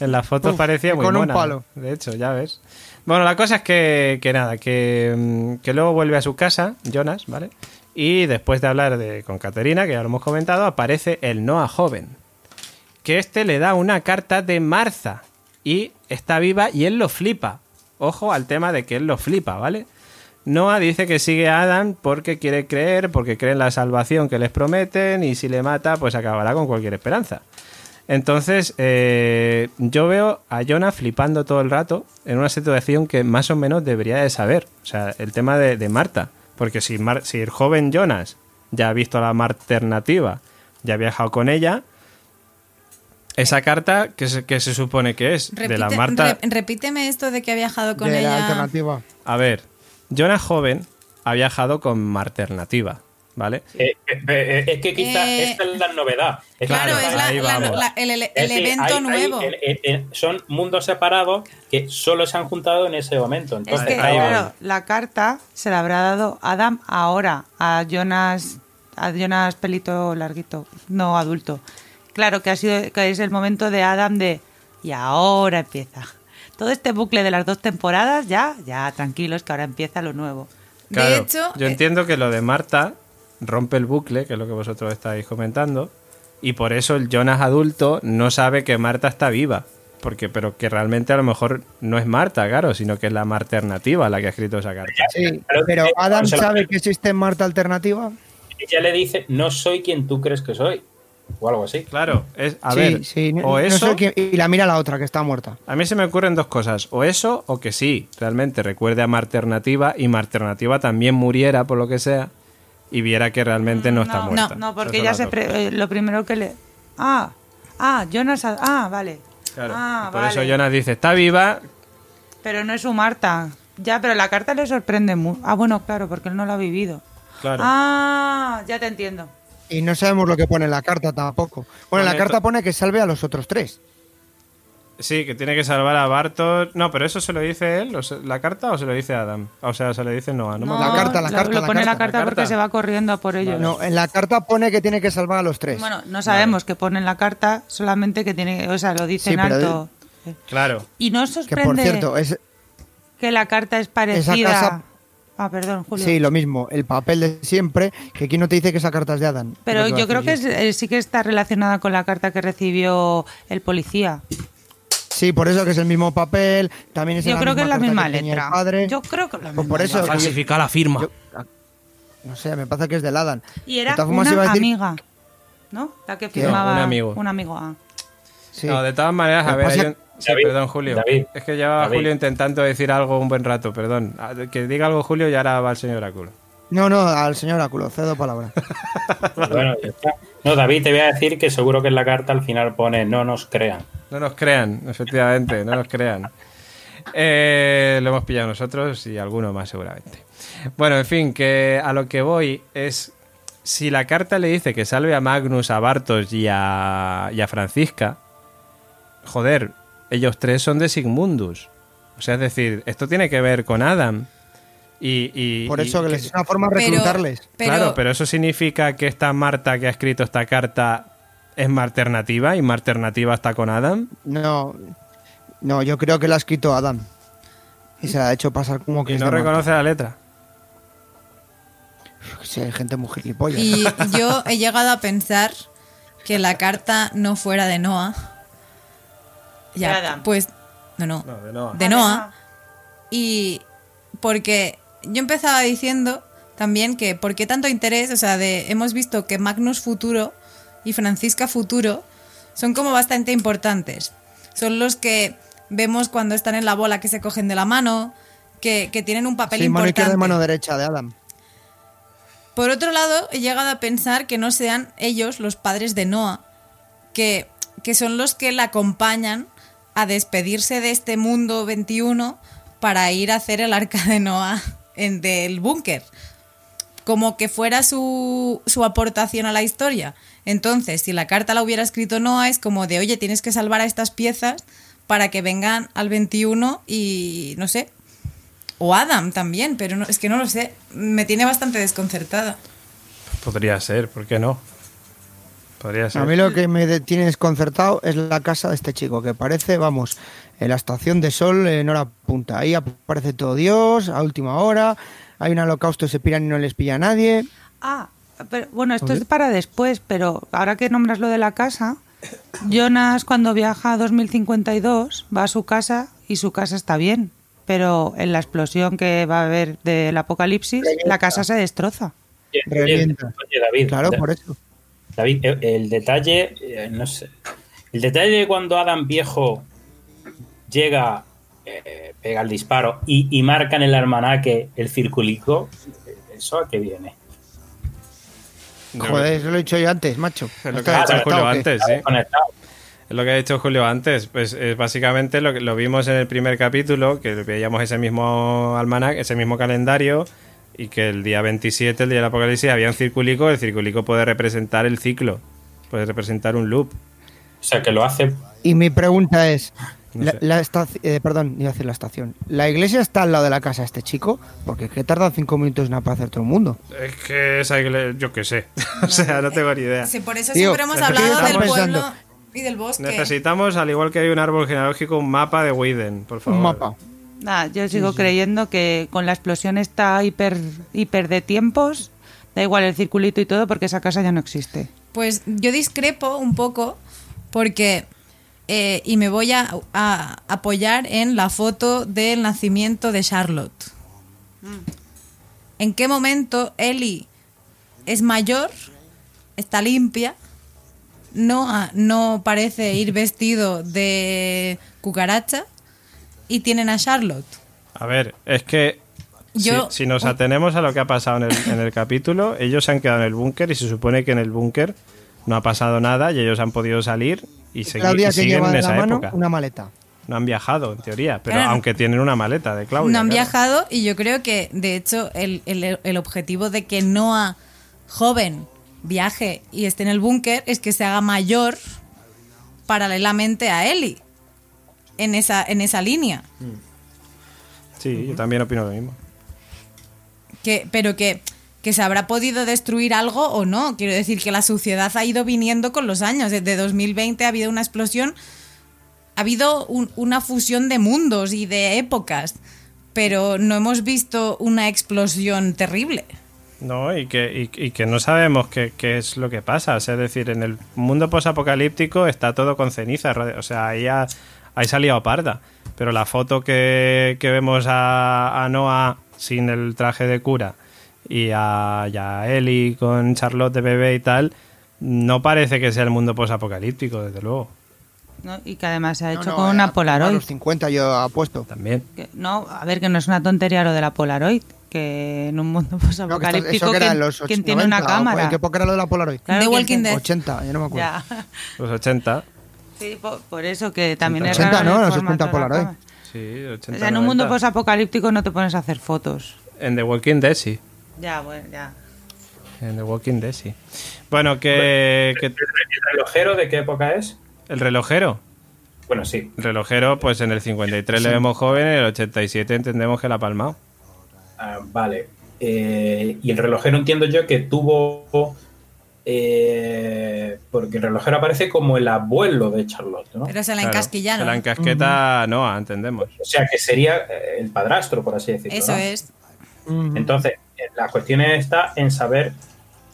En las fotos Uf, parecía muy con un palo. De hecho, ya ves. Bueno, la cosa es que, que nada, que, mm, que luego vuelve a su casa, Jonas, ¿vale? Y después de hablar de, con Caterina, que ya lo hemos comentado, aparece el Noah joven. Que este le da una carta de Martha. Y está viva y él lo flipa. Ojo al tema de que él lo flipa, ¿vale? Noah dice que sigue a Adam porque quiere creer, porque cree en la salvación que les prometen y si le mata, pues acabará con cualquier esperanza. Entonces, eh, yo veo a Jonah flipando todo el rato en una situación que más o menos debería de saber. O sea, el tema de, de Marta. Porque si, Mar- si el joven Jonas ya ha visto la alternativa, ya ha viajado con ella, esa carta, que se, que se supone que es? de la Marta. re- repíteme esto de que ha viajado con de la ella. alternativa. A ver, Jonas joven ha viajado con alternativa, ¿vale? Eh, eh, eh, es que quizás Eh, esta es la novedad. Es Claro, es la- la- el, el- evento hay- nuevo. son mundos separados que solo se han juntado en ese momento. Es Entonces, que, ahí va. claro, la carta se la habrá dado Adam ahora, a Jonas, a Jonas pelito larguito, no adulto. Claro que ha sido, que es el momento de Adam de y ahora empieza. Todo este bucle de las dos temporadas, ya, ya, tranquilos, que ahora empieza lo nuevo. De hecho, yo eh, entiendo que lo de Marta rompe el bucle, que es lo que vosotros estáis comentando, y por eso el Jonas adulto no sabe que Marta está viva. Porque, pero que realmente a lo mejor no es Marta, claro, sino que es la Marta alternativa la que ha escrito esa carta. Sí, Pero- Adam sabe que existe Marta alternativa. ella le dice, no soy quien tú crees que soy. O algo así. Claro, es, a sí, ver, sí, no- o no eso, sé quién- y la mira la otra que está muerta. a mí se me ocurren dos cosas, o eso, o que sí, realmente recuerde a Marta alternativa y Marta alternativa también muriera por lo que sea y viera que realmente no, está no, muerta. no, porque Esas ya se pre- eh, lo primero que le ah, ah, Jonas, ah, vale. Claro, Ah, por vale. eso Jonas dice, está viva, Pero no es su Marta. Ya, pero la carta le sorprende mucho. Ah, bueno, claro, porque él no lo ha vivido. claro. Ah, ya te entiendo. Y no sabemos lo que pone en la carta tampoco. Bueno, en la carta pone que salve a los otros tres. Sí, que tiene que salvar a Bartos. No, pero eso se lo dice él, o se- la carta o se lo dice Adam. O sea, se le dice Noah. No, me No. La carta, la lo- carta, Lo la pone en la carta, carta la porque carta. se va corriendo a por ellos. No, en la carta pone que tiene que salvar a los tres. Bueno, no sabemos que pone en la carta, solamente que tiene, o sea, lo dice Sí, en alto. Claro. Y no os que por sorprende cierto, es, que la carta es parecida. casa- Ah, perdón, Julio. sí, lo mismo, el papel de siempre, que aquí no te dice que esa carta es de Adam. Pero yo creo que es- eh, sí que está relacionada con la carta que recibió el policía. Sí, por eso que es el mismo papel, también es Yo la creo que es la misma el letra. padre. Yo creo que es la Pues misma por eso, letra. Falsifica la firma. Yo- no sé, me parece que es del Adam. Y De era una iba a decir- amiga, ¿no? La que firmaba. No, un amigo. Un amigo, ah. Sí. No, de todas maneras, a ver, pasa- hay un- sí, David, perdón, Julio. David, es que llevaba David. Julio intentando decir algo un buen rato, perdón. Ah, Que diga algo Julio y ahora va el señor Oráculo. No, no, al señor Oráculo, cedo palabra. Bueno, ya está. No, David, te voy a decir que seguro que en la carta al final pone no nos crean. No nos crean, efectivamente, no nos crean. Eh, lo hemos pillado nosotros y alguno más seguramente. Bueno, en fin, que a lo que voy es, si la carta le dice que salve a Magnus, a Bartos y a, y a Francisca, joder, ellos tres son de Sigmundus. O sea, es decir, esto tiene que ver con Adam. Y, y- Por y eso que que- les- es una forma de reclutarles. pero- claro, pero eso significa que esta Marta que ha escrito esta carta es alternativa y alternativa está con Adam. No, no, yo creo que la ha escrito Adam. Y se la ha hecho pasar como que Y es no de Marta. reconoce la letra. Sí, hay gente muy gilipollas. Y yo he llegado a pensar que la carta no fuera de Noah. De Ya, Adam. pues, no, no, No, de Noah. de Noah. Y porque yo empezaba diciendo también que por qué tanto interés, o sea, de hemos visto que Magnus Futuro y Francisca Futuro son como bastante importantes. Son los que vemos cuando están en la bola que se cogen de la mano, que, que tienen un papel Sí, mano importante. y mano derecha de Adam. Por otro lado, he llegado a pensar que no sean ellos los padres de Noah, que, que son los que la acompañan a despedirse de este mundo 21 para ir a hacer el arca de Noah en, del búnker. Como que fuera su, su aportación a la historia. Entonces, si la carta la hubiera escrito Noah, es como de, oye, tienes que salvar a estas piezas para que vengan al 21 y, no sé, o Adam también, pero no, es que no lo sé. Me tiene bastante desconcertada. Podría ser, ¿por qué no? Podría ser. A mí lo que me tiene desconcertado es la casa de este chico, que parece, vamos, en la estación de sol en hora punta. Ahí aparece todo Dios, a última hora, hay un holocausto, se piran y no les pilla a nadie. Ah, pero, bueno, esto es para después, pero ahora que nombras lo de la casa, Jonas cuando viaja a 2052 va a su casa y su casa está bien, pero en la explosión que va a haber del apocalipsis, la casa se destroza. Revienta. oye, David, Claro, por eso. David, el, el detalle, eh, no sé, el detalle de cuando Adam viejo llega, eh, pega el disparo y, y marca en el almanaque el circulico, eh, ¿eso a qué viene? Joder, eso lo he dicho yo antes, macho. Es lo ¿No que ha dicho Julio antes, desconectado. Es lo que ha dicho Julio antes. Pues es básicamente lo que lo vimos en el primer capítulo, que veíamos ese mismo almanac, ese mismo calendario, y que el día 27, el día del apocalipsis, había un circulico. El circulico puede representar el ciclo, puede representar un loop. O sea, que lo hace Y mi pregunta es, No la, sé. la estaci- eh, perdón, iba a decir la estación. ¿La iglesia está al lado de la casa de este chico? Porque es que tarda cinco minutos nada para hacer todo el mundo. Es que esa iglesia, yo qué sé. o sea, no tengo ni idea. Sí, por eso Tío, siempre hemos hablado del pensando- pueblo y del bosque. Necesitamos, al igual que hay un árbol genealógico, un mapa de Widen, por favor. Un mapa. Nada, yo sigo creyendo que con la explosión esta hiper, hiper de tiempos, da igual el circulito y todo, porque esa casa ya no existe. Pues yo discrepo un poco porque, eh, y me voy a, a apoyar en la foto del nacimiento de Charlotte. ¿En qué momento Ellie es mayor, está limpia, no, ah, no parece ir vestido de cucaracha y tienen a Charlotte? A ver, es que Yo- si, si nos atenemos a lo que ha pasado en el, en el capítulo, ellos se han quedado en el búnker y se supone que en el búnker no ha pasado nada y ellos han podido salir y, segui- Claudia y que siguen lleva en esa la mano época. una maleta. No han viajado, en teoría, pero Claro. aunque tienen una maleta de Claudia. no han claro. viajado y yo creo que, de hecho, el, el- el objetivo de que Noah joven viaje y esté en el búnker es que se haga mayor paralelamente a Ellie. en esa, en esa línea. Sí, yo también opino lo mismo. Que, pero que, que se habrá podido destruir algo o no. Quiero decir que la suciedad ha ido viniendo con los años. Desde 2020 ha habido una explosión, ha habido un- una fusión de mundos y de épocas, pero no hemos visto una explosión terrible. No, y que, y, que no sabemos qué, es lo que pasa. Es decir, en el mundo posapocalíptico está todo con ceniza. O sea, ahí, ha, liado parda. Pero la foto que, que vemos a, a Noah sin el traje de cura y a, y a Ellie con Charlotte de bebé y tal, no parece que sea el mundo posapocalíptico, desde luego. ¿no? Y que además se ha No, hecho no, con a- una A Polaroid. los 50 yo apuesto. También. Que- no, a ver, que no es una tontería lo de la Polaroid, que en un mundo No, posapocalíptico, ¿quién, 80, tiene una 90, cámara? ¿En qué época era lo de la Polaroid? Claro, The ¿quién Walking Dead. 80, yo no me acuerdo. Ya. Los 80. Sí, por, por eso que también es 80, raro ¿no? Los formato 80 de la Polaroid. Sí, 80. O sea, en un mundo 90. posapocalíptico no te pones a hacer fotos. En The Walking Dead, sí. Ya, bueno, ya. En The Walking Dead, sí. Bueno, que, que ¿El relojero de qué época es? el relojero. Bueno, sí. El relojero, pues en el 53 le vemos joven, en el 87 entendemos que la ha palmado. Ah, vale. Eh, y el relojero entiendo yo que tuvo. eh, porque el relojero aparece como el abuelo de Charlotte, ¿no? Pero se la Claro, encasquillaron. Se la encasqueta Noah, entendemos. O sea, que sería eh, el padrastro, por así decirlo. Eso ¿no? es. Entonces, la cuestión está en saber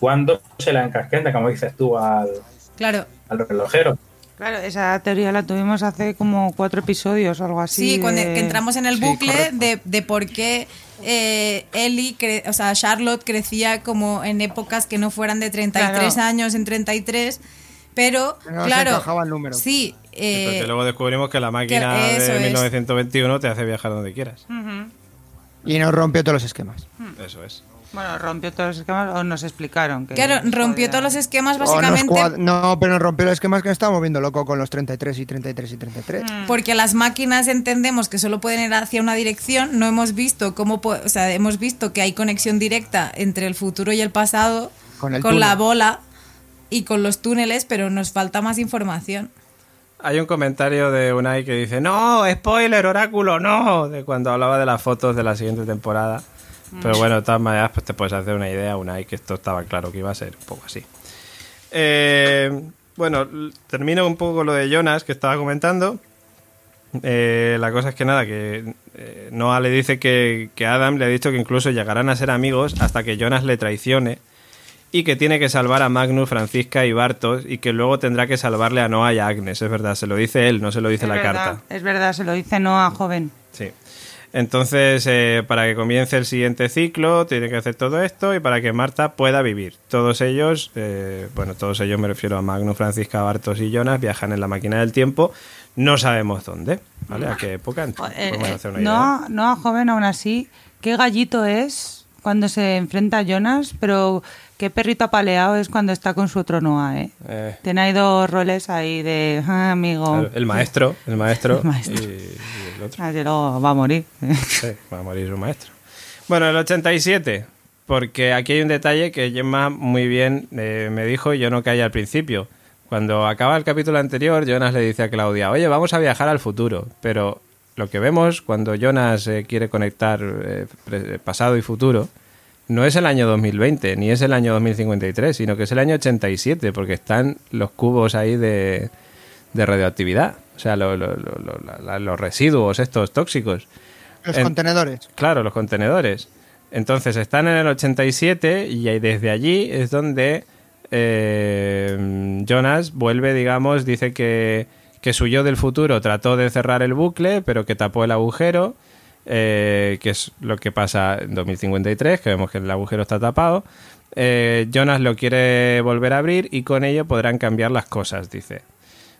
cuándo se la encasqueta, como dices tú, al, Claro. al relojero. Claro, esa teoría la tuvimos hace como cuatro episodios o algo así. Sí, cuando que entramos en el Sí, bucle de, de por qué eh, Ellie, cre- o sea, Charlotte crecía como en épocas que no fueran de 33 Claro. años en 33, pero No claro, el número. sí, eh, Porque luego descubrimos que la máquina que de es. 1921 te hace viajar donde quieras. Y nos rompió todos los esquemas. Eso es. Bueno, rompió todos los esquemas o nos explicaron que... claro, rompió podía- todos los esquemas básicamente cuad- no, pero nos rompió los esquemas que nos estábamos viendo loco con los 33 y 33 y 33. porque las máquinas entendemos que solo pueden ir hacia una dirección, no hemos visto cómo, po- o sea, hemos visto que hay conexión directa entre el futuro y el pasado Con el la bola y con los túneles, pero nos falta más información. Hay un comentario de Unai que dice, no, spoiler, oráculo, no, de cuando hablaba de las fotos de la siguiente temporada. Pero bueno, de todas maneras, pues te puedes hacer una idea, Unai, que esto estaba claro que iba a ser un poco así. Eh, bueno, termino un poco con lo de Jonas que estaba comentando. Eh, la cosa es que nada, que eh, Noah le dice que, que Adam le ha dicho que incluso llegarán a ser amigos hasta que Jonas le traicione y que tiene que salvar a Magnus, Francisca y Bartos y que luego tendrá que salvarle a Noah y a Agnes. Es verdad, se lo dice él, no se lo dice Es la verdad, carta. Es verdad, se lo dice Noah joven. Sí. Entonces, eh, para que comience el siguiente ciclo, tiene que hacer todo esto y para que Marta pueda vivir. Todos ellos, eh, bueno, todos ellos me refiero a Magnus, Francisca, Bartos y Jonas, viajan en la máquina del tiempo. No sabemos dónde, ¿vale? ¿A qué época? Podemos eh, hacer una idea. Noah, Noah joven aún así, qué gallito es cuando se enfrenta a Jonas, pero qué perrito apaleado es cuando está con su otro Noah, ¿eh? Eh, Tiene ahí dos roles ahí de "Ah, amigo. el maestro, el maestro, El maestro. Y, y el otro. Así luego va a morir. Sí, va a morir su maestro. Bueno, el 87, porque aquí hay un detalle que Gemma muy bien eh, me dijo y yo no caí al principio. Cuando acaba el capítulo anterior, Jonas le dice a Claudia, oye, vamos a viajar al futuro. Pero lo que vemos cuando Jonas eh, quiere conectar eh, pasado y futuro no es el año 2020, ni es el año 2053, sino que es el año 87, porque están los cubos ahí de, de radioactividad. O sea, lo- lo- lo- lo- la- la- los residuos estos tóxicos. Los En- contenedores. Claro, los contenedores. Entonces están en el 87 y desde allí es donde eh, Jonas vuelve, digamos, dice que, que su yo del futuro trató de cerrar el bucle, pero que tapó el agujero, eh, que es lo que pasa en 2053, que vemos que el agujero está tapado. Eh, Jonas lo quiere volver a abrir y con ello podrán cambiar las cosas, dice.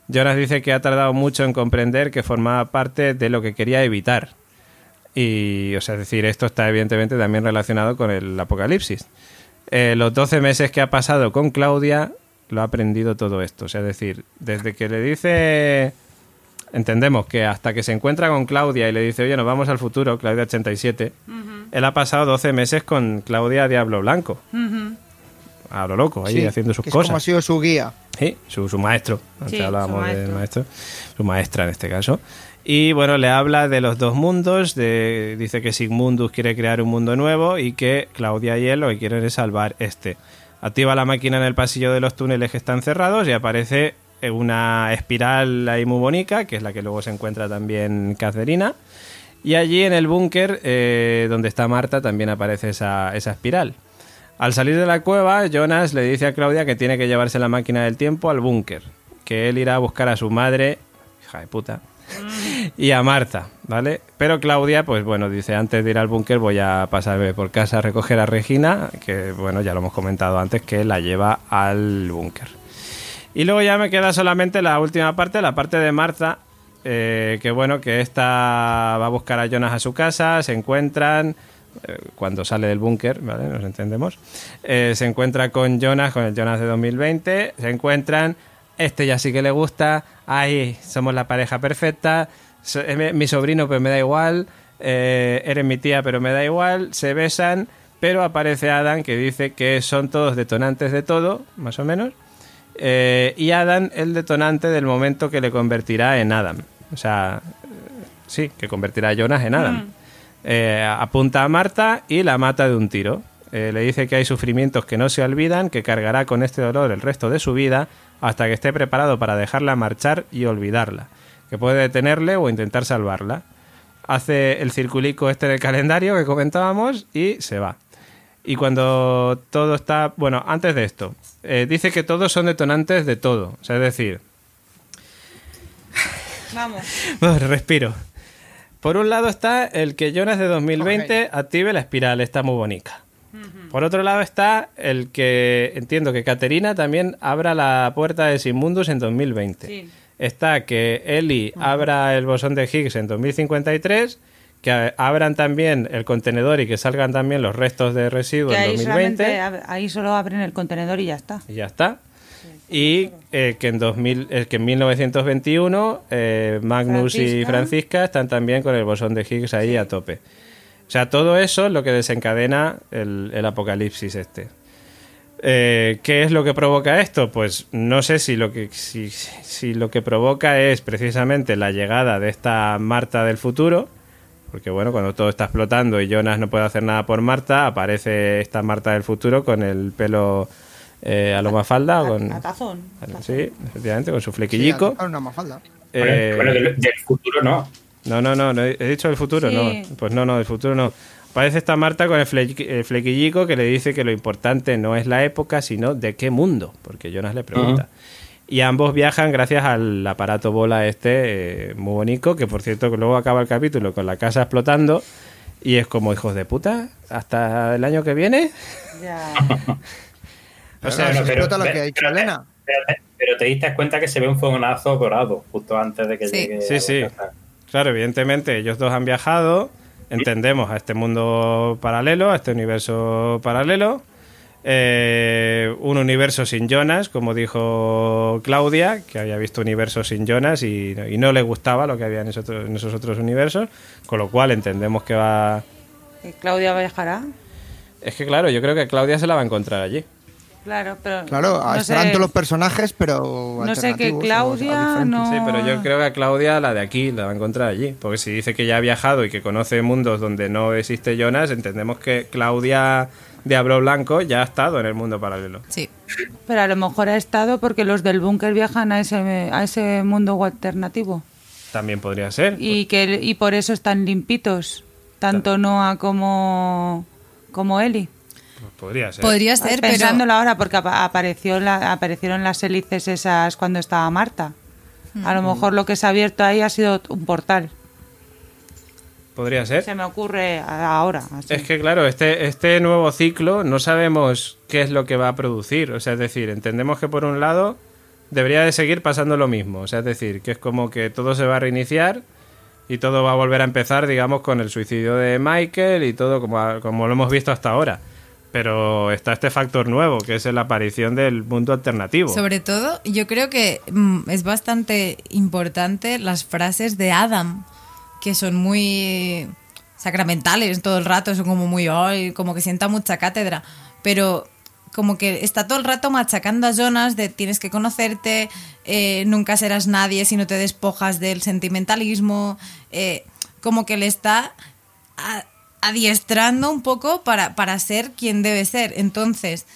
Jonas dice que ha tardado mucho en comprender que formaba parte de lo que quería evitar. Y, o sea, es decir, esto está evidentemente también relacionado con el apocalipsis. Eh, los 12 meses que ha pasado con Claudia, lo ha aprendido todo esto. O sea, es decir, desde que le dice. Entendemos que hasta que se encuentra con Claudia y le dice, oye, nos vamos al futuro, Claudia 87, él ha pasado 12 meses con Claudia Diablo Blanco. Ujú. a lo loco, ahí Sí, haciendo sus que es cosas. como ha sido su guía. Sí, su, su maestro. Antes Sí, hablábamos su del maestro. maestro. Su maestra en este caso. Y bueno, le habla de los dos mundos. De, dice que Sigmundus quiere crear un mundo nuevo y que Claudia y él lo que quieren es salvar este. Activa la máquina en el pasillo de los túneles que están cerrados y aparece una espiral ahí muy bonita, que es la que luego se encuentra también Caterina. Y allí en el búnker eh, donde está Marta también aparece esa, esa espiral. Al salir de la cueva, Jonas le dice a Claudia que tiene que llevarse la máquina del tiempo al búnker, que él irá a buscar a su madre, hija de puta, y a Marta, ¿vale? Pero Claudia, pues bueno, dice, antes de ir al búnker voy a pasarme por casa a recoger a Regina, que bueno, ya lo hemos comentado antes, que la lleva al búnker. Y luego ya me queda solamente la última parte, la parte de Marta, eh, que bueno, que esta va a buscar a Jonas a su casa, se encuentran, eh, cuando sale del búnker, ¿vale? Nos entendemos. Eh, se encuentra con Jonas, con el Jonas de 2020, se encuentran, este ya sí que le gusta, ay, somos la pareja perfecta, es mi, sobrino pues me da igual, eh, eres mi tía pero me da igual, se besan, pero aparece Adam que dice que son todos detonantes de todo, más o menos, eh, y Adam el detonante del momento que le convertirá en Adam. O sea, eh, sí, que convertirá a Jonas en Adam. Eh, apunta a Marta y la mata de un tiro. Eh, le dice que hay sufrimientos que no se olvidan, que cargará con este dolor el resto de su vida hasta que esté preparado para dejarla marchar y olvidarla, que puede detenerle o intentar salvarla. Hace el circulico este del calendario que comentábamos y se va. Y cuando todo está... Bueno, antes de esto, eh, dice que todos son detonantes de todo. O sea, es decir, Vamos. Bueno, respiro. Por un lado está el que Jonas de 2020 active la espiral, está muy bonita. Por otro lado está el que entiendo que Caterina también abra la puerta de Simundus en 2020. Sí. Está que Eli abra el bosón de Higgs en 2053, que abran también el contenedor y que salgan también los restos de residuos Que en ahí, 2020. solamente ab- ahí solo abren el contenedor y ya está. Y ya está. Y eh, que, en 2000, eh, que en 1921 eh, Magnus y Francisca. Están también con el bosón de Higgs ahí a tope. O sea, todo eso es lo que desencadena el, el apocalipsis este. Eh, ¿Qué es lo que provoca esto? Pues no sé si lo que si, si lo que provoca es precisamente la llegada de esta Marta del futuro, porque bueno, cuando todo está explotando y Jonas no puede hacer nada por Marta, aparece esta Marta del futuro con el pelo eh, a lo mafalda, con, A tazón. sí, efectivamente, con su Sí, flequillico. a- a una mafalda. Eh, Bueno, del, del futuro no. no, no, no, no, he dicho el futuro, Sí. no. Pues no, no, del futuro no. Aparece esta Marta con el, fle- el flequillico que le dice que lo importante no es la época, sino de qué mundo, porque Jonas le pregunta. Y ambos viajan gracias al aparato bola este, eh, muy bonito, que por cierto que luego acaba el capítulo con la casa explotando y es como hijos de puta, hasta el año que viene. Ya. O sea, se explota lo pero- que ha dicho pero- Elena. Pero te, pero te diste cuenta que se ve un fogonazo dorado justo antes de que Sí. llegue. Sí, a sí. la casa. Claro, evidentemente ellos dos han viajado, entendemos a este mundo paralelo, a este universo paralelo. Eh, un universo sin Jonas, como dijo Claudia, que había visto universos sin Jonas y, y no le gustaba lo que había en esos, otros- en esos otros universos, con lo cual entendemos que va... ¿Y Claudia viajará? Es que claro, yo creo que Claudia se la va a encontrar allí. Claro, pero. Claro, no estarán sé- todos los personajes, pero. No sé que alternativos o- o Claudia no. Sí, pero yo creo que a Claudia, la de aquí, la va a encontrar allí. Porque si dice que ya ha viajado y que conoce mundos donde no existe Jonas, entendemos que Claudia Diablo Blanco ya ha estado en el mundo paralelo. Sí. Pero a lo mejor ha estado porque los del búnker viajan a ese, a ese mundo alternativo. También podría ser. Y, que, y por eso están limpitos. Tanto Noah como, como Eli. Pues podría ser. Podría ser, pero Pensándolo ahora, porque apa- apareció la, aparecieron las hélices esas cuando estaba Marta. A lo mejor lo que se ha abierto ahí ha sido un portal. Podría ser. Se me ocurre ahora. así. Es que claro, este, este nuevo ciclo no sabemos qué es lo que va a producir. O sea, es decir, entendemos que por un lado debería de seguir pasando lo mismo. O sea, es decir, que es como que todo se va a reiniciar y todo va a volver a empezar, digamos, con el suicidio de Michael y todo como, como lo hemos visto hasta ahora. Pero está este factor nuevo, que es la aparición del mundo alternativo. sobre todo yo creo que mm, es bastante importante las frases de Adam, que son muy sacramentales todo el rato, son como muy, "Ay", como que sienta mucha cátedra, pero como que está todo el rato machacando a Jonas de tienes que conocerte, eh, nunca serás nadie si no te despojas del sentimentalismo, eh, como que le está adiestrando un poco para, para ser quien debe ser. Entonces,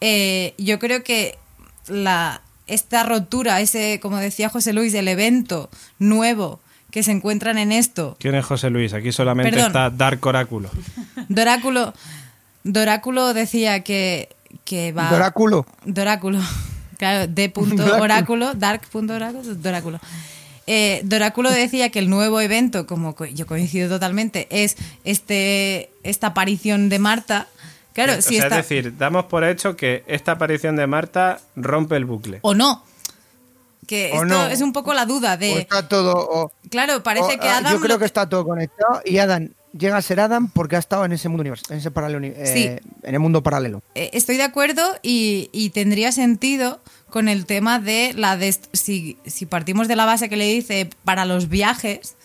eh, yo creo que la, esta rotura, ese, como decía José Luis, el evento nuevo que se encuentran en esto, ¿Quién es José Luis? Aquí solamente Perdón. está Dark Oráculo. Doráculo, Doráculo decía que, que va... Doráculo. Doráculo. Claro, D. punto Doráculo. oráculo, dark. punto oráculo, Doráculo. Eh, Doráculo decía que el nuevo evento, como co- yo coincido totalmente, es este esta aparición de Marta. Claro, O si sea, está. Es decir, damos por hecho que esta aparición de Marta rompe el bucle. o no. Que O esto no. es un poco la duda O de. está todo. o- Claro, parece o, que ah, Adam. Yo creo que está todo conectado y Adam llega a ser Adam porque ha estado en ese mundo universo, en ese paralelo, eh, Sí. en el mundo paralelo. Eh, estoy de acuerdo y, y tendría sentido con el tema de la dest- si, si partimos de la base que le dice para los viajes,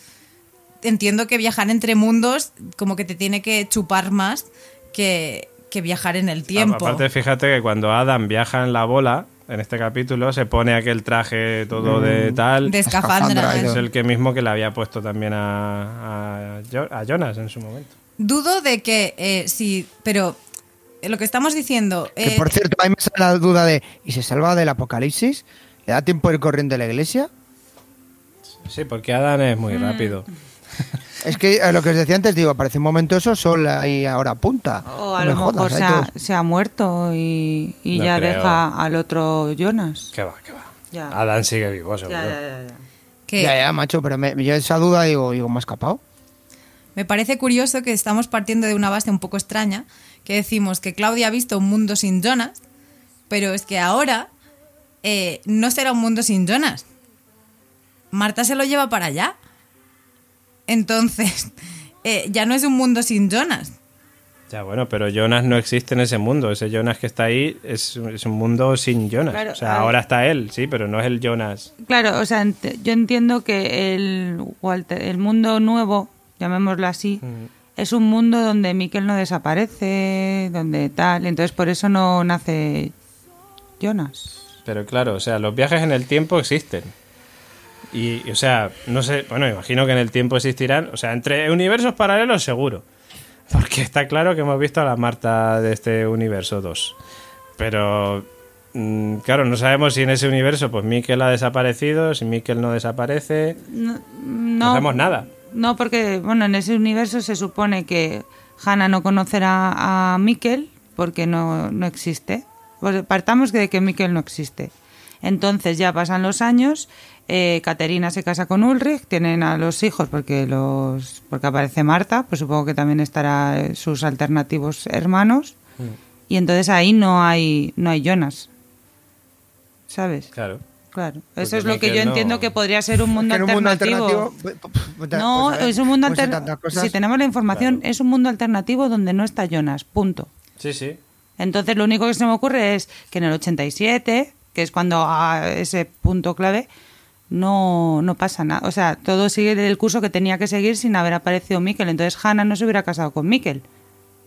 entiendo que viajar entre mundos como que te tiene que chupar más que, que viajar en el tiempo. Aparte, fíjate que cuando Adam viaja en la bola, en este capítulo, se pone aquel traje todo de tal. de escafandra. y es el que mismo que le había puesto también a, a, Jo- a Jonas en su momento. Dudo de que eh, sí, pero eh, lo que estamos diciendo... Que eh, por cierto, a mí me sale la duda de: ¿y se salva del apocalipsis? ¿Le da tiempo de ir corriendo de la iglesia? Sí, porque Adam es Mm. muy rápido. Es que eh, lo que os decía antes, digo, parece un momento eso, sol ahí ahora punta. O a No lo me mejor jodas, se ha, todos- se ha muerto y, y No ya creo. deja al otro Jonas. Que va, que va. Ya. Adam sigue vivo, seguro. Ya, ya, ya, Ya, ya, macho, pero me, yo esa duda digo, digo, me ha escapado. Me parece curioso que estamos partiendo de una base un poco extraña, que decimos que Claudia ha visto un mundo sin Jonas, pero es que ahora eh, no será un mundo sin Jonas. Marta se lo lleva para allá. Entonces, eh, ya no es un mundo sin Jonas. Ya, bueno, pero Jonas no existe en ese mundo. Ese Jonas que está ahí es, es un mundo sin Jonas. Claro, o sea, ahora está él, sí, pero no es el Jonas. Claro, o sea, ent- yo entiendo que el, Walter, el mundo nuevo, llamémoslo así, es un mundo donde Miquel no desaparece, donde tal, entonces por eso no nace Jonas. Pero claro, o sea, los viajes en el tiempo existen. Y, o sea, no sé, bueno, imagino que en el tiempo existirán, o sea, entre universos paralelos seguro. Porque está claro que hemos visto a la Marta de este universo 2. Pero, mm, claro, no sabemos si en ese universo, pues Miquel ha desaparecido, si Miquel no desaparece. No, No, no, sabemos nada. no, porque, bueno, en ese universo se supone que Hannah no conocerá a Mikkel porque no, no existe. Pues partamos de que Mikkel no existe. Entonces ya pasan los años, eh, Caterina se casa con Ulrich, tienen a los hijos porque los porque aparece Marta, pues supongo que también estará eh, sus alternativos hermanos. Y entonces ahí no hay no hay Jonas. ¿Sabes? Claro. Claro. Porque Eso es lo que yo no- enter- que podría ser un mundo un alternativo. pues, pues, No, pues, ver, es un mundo pues, alternativo. Si tenemos la información, es un mundo alternativo donde no está Jonas. Punto. Sí, sí. Entonces, lo único que se me ocurre es que en el 87, que es cuando a ese punto clave, no, no pasa nada. O sea, todo sigue el curso que tenía que seguir sin haber aparecido Miquel. Entonces, Hannah no se hubiera casado con Miquel.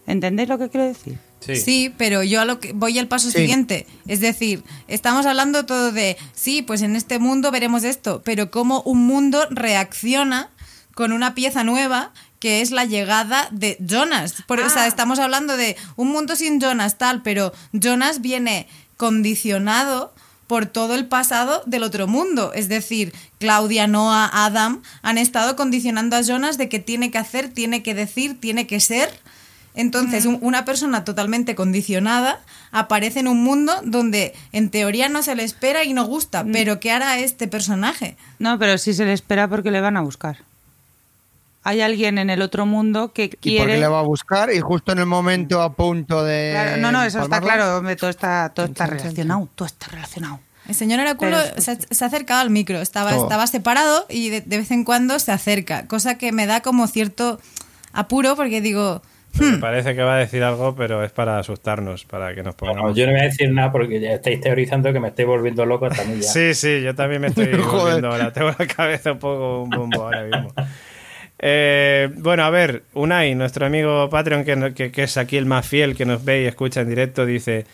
¿Entendéis lo que quiero decir? Sí. Sí, pero yo a lo que voy al paso Sí. siguiente. Es decir, estamos hablando todo de, sí, pues en este mundo veremos esto, pero cómo un mundo reacciona con una pieza nueva que es la llegada de Jonas. Por, O sea, estamos hablando de un mundo sin Jonas, tal, pero Jonas viene condicionado por todo el pasado del otro mundo. Es decir, Claudia, Noah, Adam han estado condicionando a Jonas de que tiene que hacer, tiene que decir, tiene que ser. Entonces, un- una persona totalmente condicionada aparece en un mundo donde en teoría no se le espera y no gusta, pero ¿qué hará este personaje? No, pero sí se le espera porque le van a buscar. Hay alguien en el otro mundo que ¿Y por quiere... qué le va a buscar? Y justo en el momento a punto de. Claro, no, no, eso está claro, hombre, todo está, todo está relacionado, todo está relacionado. El señor Oráculo Pero- se, ha- se ha acercado al micro, estaba, Todo. estaba separado y de, de vez en cuando se acerca, cosa que me da como cierto apuro porque digo, Me parece que va a decir algo, pero es para asustarnos, para que nos Bueno, pongamos. yo no voy a decir nada porque ya estáis teorizando que me estoy volviendo loco también ya. Sí, sí, yo también me estoy volviendo ahora. Tengo la cabeza un poco un bombo ahora mismo. Eh, bueno, a ver, Unai, nuestro amigo Patreon, que, no- que, que es aquí el más fiel, que nos ve y escucha en directo, dice: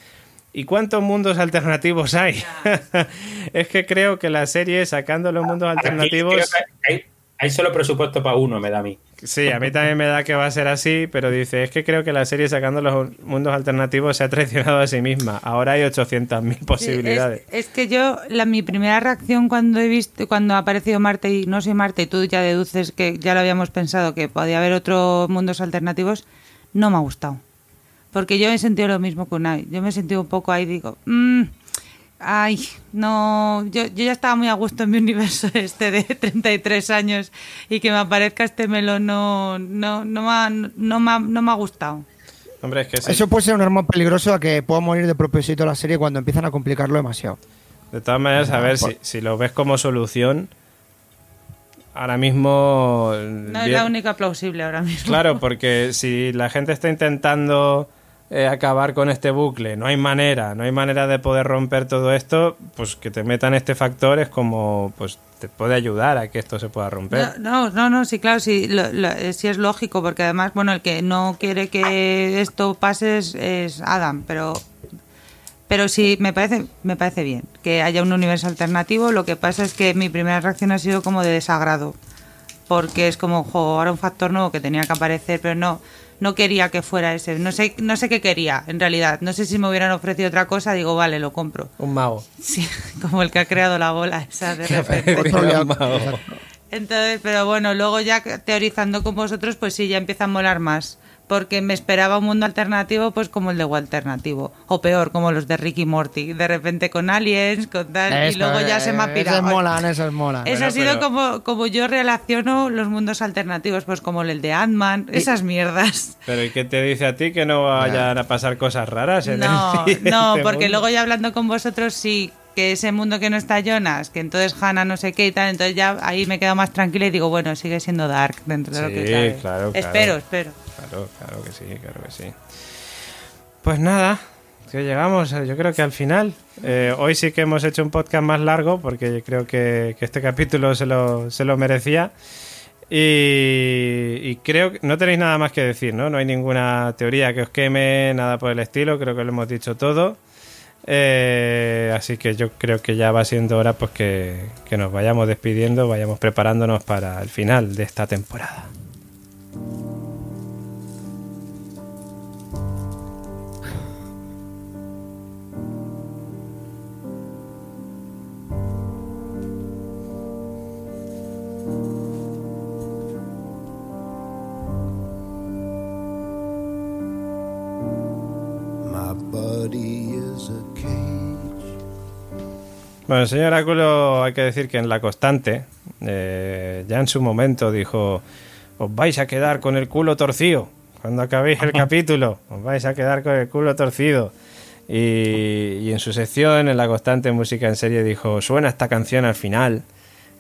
¿Y cuántos mundos alternativos hay? es que creo que la serie, sacando los mundos alternativos... hay, hay solo presupuesto para uno, me da a mí. Sí, a mí también me da que va a ser así, pero dice, es que creo que la serie sacando los mundos alternativos se ha traicionado a sí misma. Ahora hay 800.000 posibilidades. Es, es que yo, la, mi primera reacción cuando he visto, cuando ha aparecido Marte y no soy Marte, y tú ya deduces que ya lo habíamos pensado que podía haber otros mundos alternativos, no me ha gustado. Porque yo he sentido lo mismo que Unai. Yo me he sentido un poco ahí, digo, "Mm, ay, no, yo, yo ya estaba muy a gusto en mi universo este de 33 años y que me aparezca este melón no, no, no, me, ha, no, me ha- no me ha gustado. Hombre, es que sí. Eso puede ser un arma peligroso a que pueda morir de propósito la serie cuando empiezan a complicarlo demasiado. De todas maneras, a ver, si, si lo ves como solución, ahora mismo... No es bien- la única plausible ahora mismo. Claro, porque si la gente está intentando eh, acabar con este bucle, no hay manera, no hay manera de poder romper todo esto, pues que te metan este factor es como, pues te puede ayudar a que esto se pueda romper. No, no, no, sí, claro, sí, lo- lo- sí es lógico, porque además, bueno, el que no quiere que esto pase es, es Adam, pero pero sí me parece me parece bien que haya un universo alternativo. Lo que pasa es que mi primera reacción ha sido como de desagrado, porque es como, jo, ahora un factor nuevo que tenía que aparecer, pero no no quería que fuera ese. No sé no sé qué quería, en realidad. No sé si me hubieran ofrecido otra cosa, digo, vale, lo compro. Un mago. Sí, como el que ha creado la bola esa de repente. Un mago. Entonces, pero bueno, luego ya teorizando con vosotros, pues sí, ya empieza a molar más. Porque me esperaba un mundo alternativo, pues como el de alternativo. O peor, como los de Ricky Morty. De repente con aliens, con tal. y luego ya se me ha pirado. Esos molan, esos molan. Eso ha sido pero- como, como yo relaciono los mundos alternativos, pues como el de Ant-Man, esas mierdas. Pero ¿y qué te dice a ti que no vayan a pasar cosas raras en No, el no, este porque mundo? luego ya hablando con vosotros sí que ese mundo que no está Jonas, que entonces Hannah no sé qué y tal, entonces ya ahí me quedo más tranquila y digo, bueno, sigue siendo Dark dentro de lo que Sí, cabe. claro, claro. Espero, espero. Claro, claro que sí, claro que sí. Pues nada, que llegamos, eh, yo creo que al final. Eh, hoy sí que hemos hecho un podcast más largo porque creo que, este capítulo se lo, se lo merecía. Y, y creo que no tenéis nada más que decir, ¿no? No hay ninguna teoría que os queme, nada por el estilo, creo que lo hemos dicho todo. Eh, así que yo creo que ya va siendo hora pues que, que nos vayamos despidiendo, vayamos preparándonos para el final de esta temporada. Body is a cage. Bueno, el señor Oráculo, hay que decir que en La Constante, eh, ya en su momento dijo, os vais a quedar con el culo torcido. Cuando acabéis el capítulo, os vais a quedar con el culo torcido. Y, y en su sección, en La Constante Música en Serie, dijo, suena esta canción al final.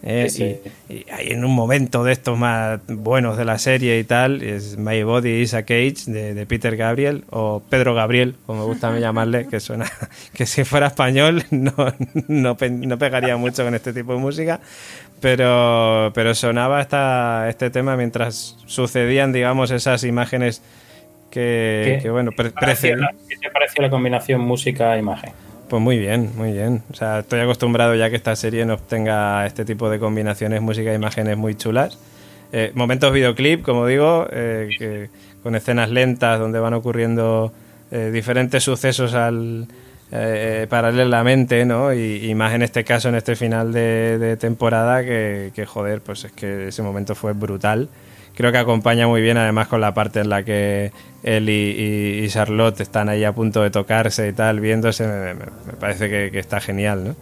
Eh, Sí, y, en un momento de estos más buenos de la serie y tal, es My Body is a Cage de, de Peter Gabriel o Pedro Gabriel, como me gusta a mí llamarle, que suena que si fuera español no, no, no pegaría mucho con este tipo de música, pero, pero sonaba esta, este tema mientras sucedían, digamos, esas imágenes que, bueno, pre- ¿Qué te pareció la combinación música-imagen? Pues muy bien, muy bien. O sea, estoy acostumbrado ya que esta serie nos tenga este tipo de combinaciones, música e imágenes muy chulas. Eh, momentos videoclip, como digo, eh, con escenas lentas donde van ocurriendo eh, diferentes sucesos al, eh, paralelamente, ¿no? Y, más en este caso, en este final de, temporada, que, joder, pues es que ese momento fue brutal. Creo que acompaña muy bien, además, con la parte en la que él y, y- y Charlotte están ahí a punto de tocarse y tal, viéndose, me, parece que, que está genial, ¿no?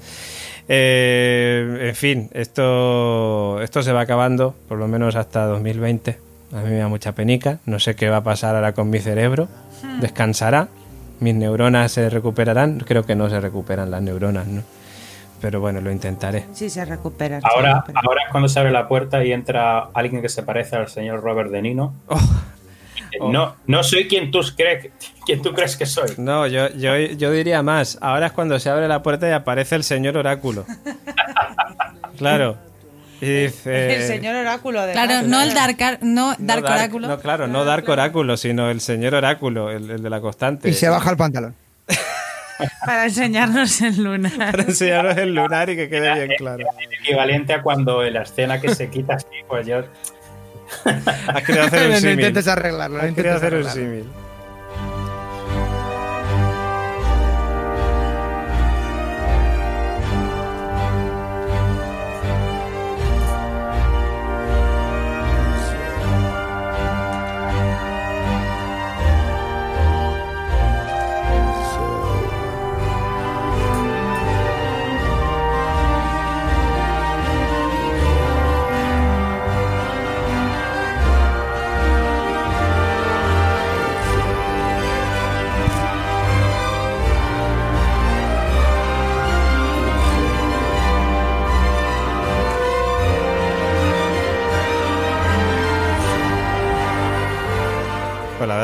Eh, en fin, esto, esto se va acabando, por lo menos hasta 2020. A mí me da mucha penica. No sé qué va a pasar ahora con mi cerebro. Descansará. Mis neuronas se recuperarán. Creo que no se recuperan las neuronas, ¿no? Pero bueno, lo intentaré. Sí, se recuperan. se Ahora, ahora es cuando se abre la puerta y entra alguien que se parece al señor Robert De Nino. Oh, Oh. No, no soy quien tú crees, quien tú crees que soy. no, yo, yo, yo diría más. Ahora es cuando se abre la puerta y aparece el señor oráculo. Claro. Y dice... El señor oráculo de Claro, no el Dark, Ar- no No Dark Oráculo. No, claro, no Dark Oráculo, sino el señor Oráculo, el, el de la constante. Y se baja el pantalón. Para enseñarnos el lunar. Para enseñaros el lunar y que quede bien claro. Equivalente a cuando en la escena que se quita así, pues yo. Has querido hacer un no símil. intentes arreglarlo. no intentes hacer un arreglarlo. símil.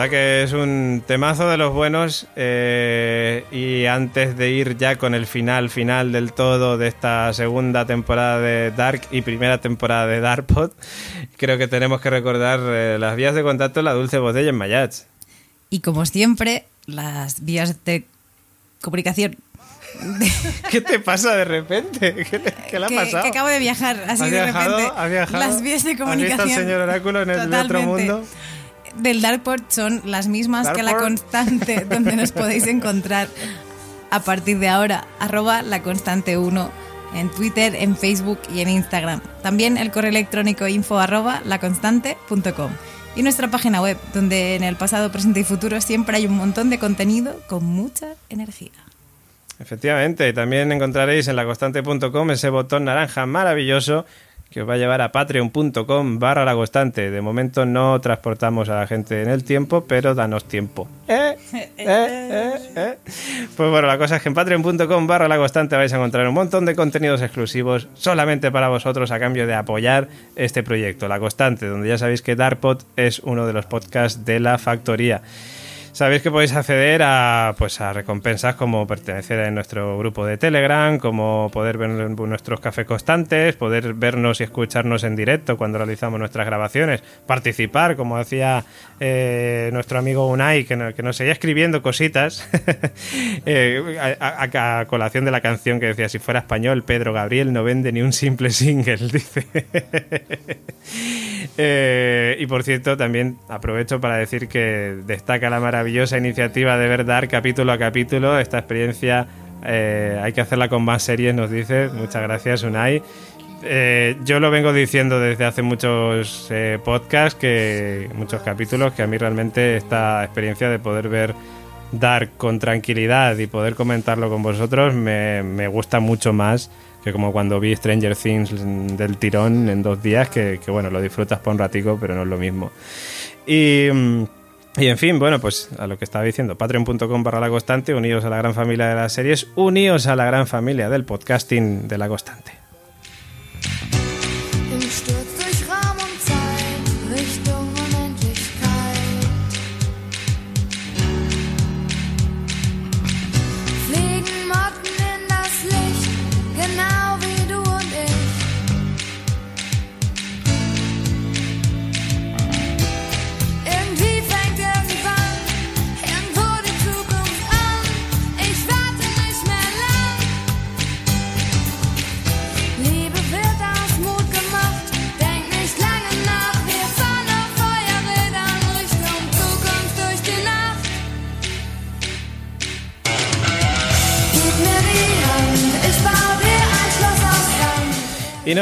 Verdad que es un temazo de los buenos eh, y antes de ir ya con el final final del todo de esta segunda temporada de Dark y primera temporada de Darkpod, creo que tenemos que recordar eh, las vías de contacto en la dulce voz de Mayach. Y como siempre, las vías de comunicación. ¿Qué te pasa de repente? ¿Qué, le- qué le ha que, pasado? que acabo de viajar así ¿Has de viajado? repente. ¿Has viajado? Las vías de ¿Has visto comunicación. al señor Oráculo en el otro Totalmente. mundo? Del Darkport son las mismas que la constante, donde nos podéis encontrar a partir de ahora. Arroba la constante 1 en Twitter, en Facebook y en Instagram. También el correo electrónico info arroba laconstante.com. Y nuestra página web, donde en el pasado, presente y futuro siempre hay un montón de contenido con mucha energía. Efectivamente, también encontraréis en laconstante.com ese botón naranja maravilloso que os va a llevar a patreon.com barra la constante. De momento no transportamos a la gente en el tiempo, pero danos tiempo. ¿Eh? ¿Eh? ¿Eh? ¿Eh? Pues bueno, la cosa es que en patreon.com barra la constante vais a encontrar un montón de contenidos exclusivos solamente para vosotros a cambio de apoyar este proyecto, La Constante, donde ya sabéis que Darkpod es uno de los podcasts de la factoría. Sabéis que podéis acceder a, pues, a recompensas como pertenecer a nuestro grupo de Telegram, como poder ver nuestros cafés constantes, poder vernos y escucharnos en directo cuando realizamos nuestras grabaciones, participar, como hacía eh, nuestro amigo Unai, que, no- nos seguía escribiendo cositas eh, a, a- colación de la canción que decía, si fuera español, Pedro Gabriel no vende ni un simple single, dice. Eh, y por cierto, también aprovecho para decir que destaca la maravillosa iniciativa de ver Dark capítulo a capítulo. Esta experiencia eh, hay que hacerla con más series, nos dice. Muchas gracias, Unai. Eh, yo lo vengo diciendo desde hace muchos eh, podcasts, que muchos capítulos, que a mí realmente esta experiencia de poder ver Dark con tranquilidad y poder comentarlo con vosotros me, me gusta mucho más que como cuando vi Stranger Things del tirón en dos días, que, que, bueno, lo disfrutas por un ratico, pero no es lo mismo. Y, mm, y en fin, bueno, pues a lo que estaba diciendo, patreon.com barra la constante, unidos a la gran familia de las series, unidos a la gran familia del podcasting de la constante.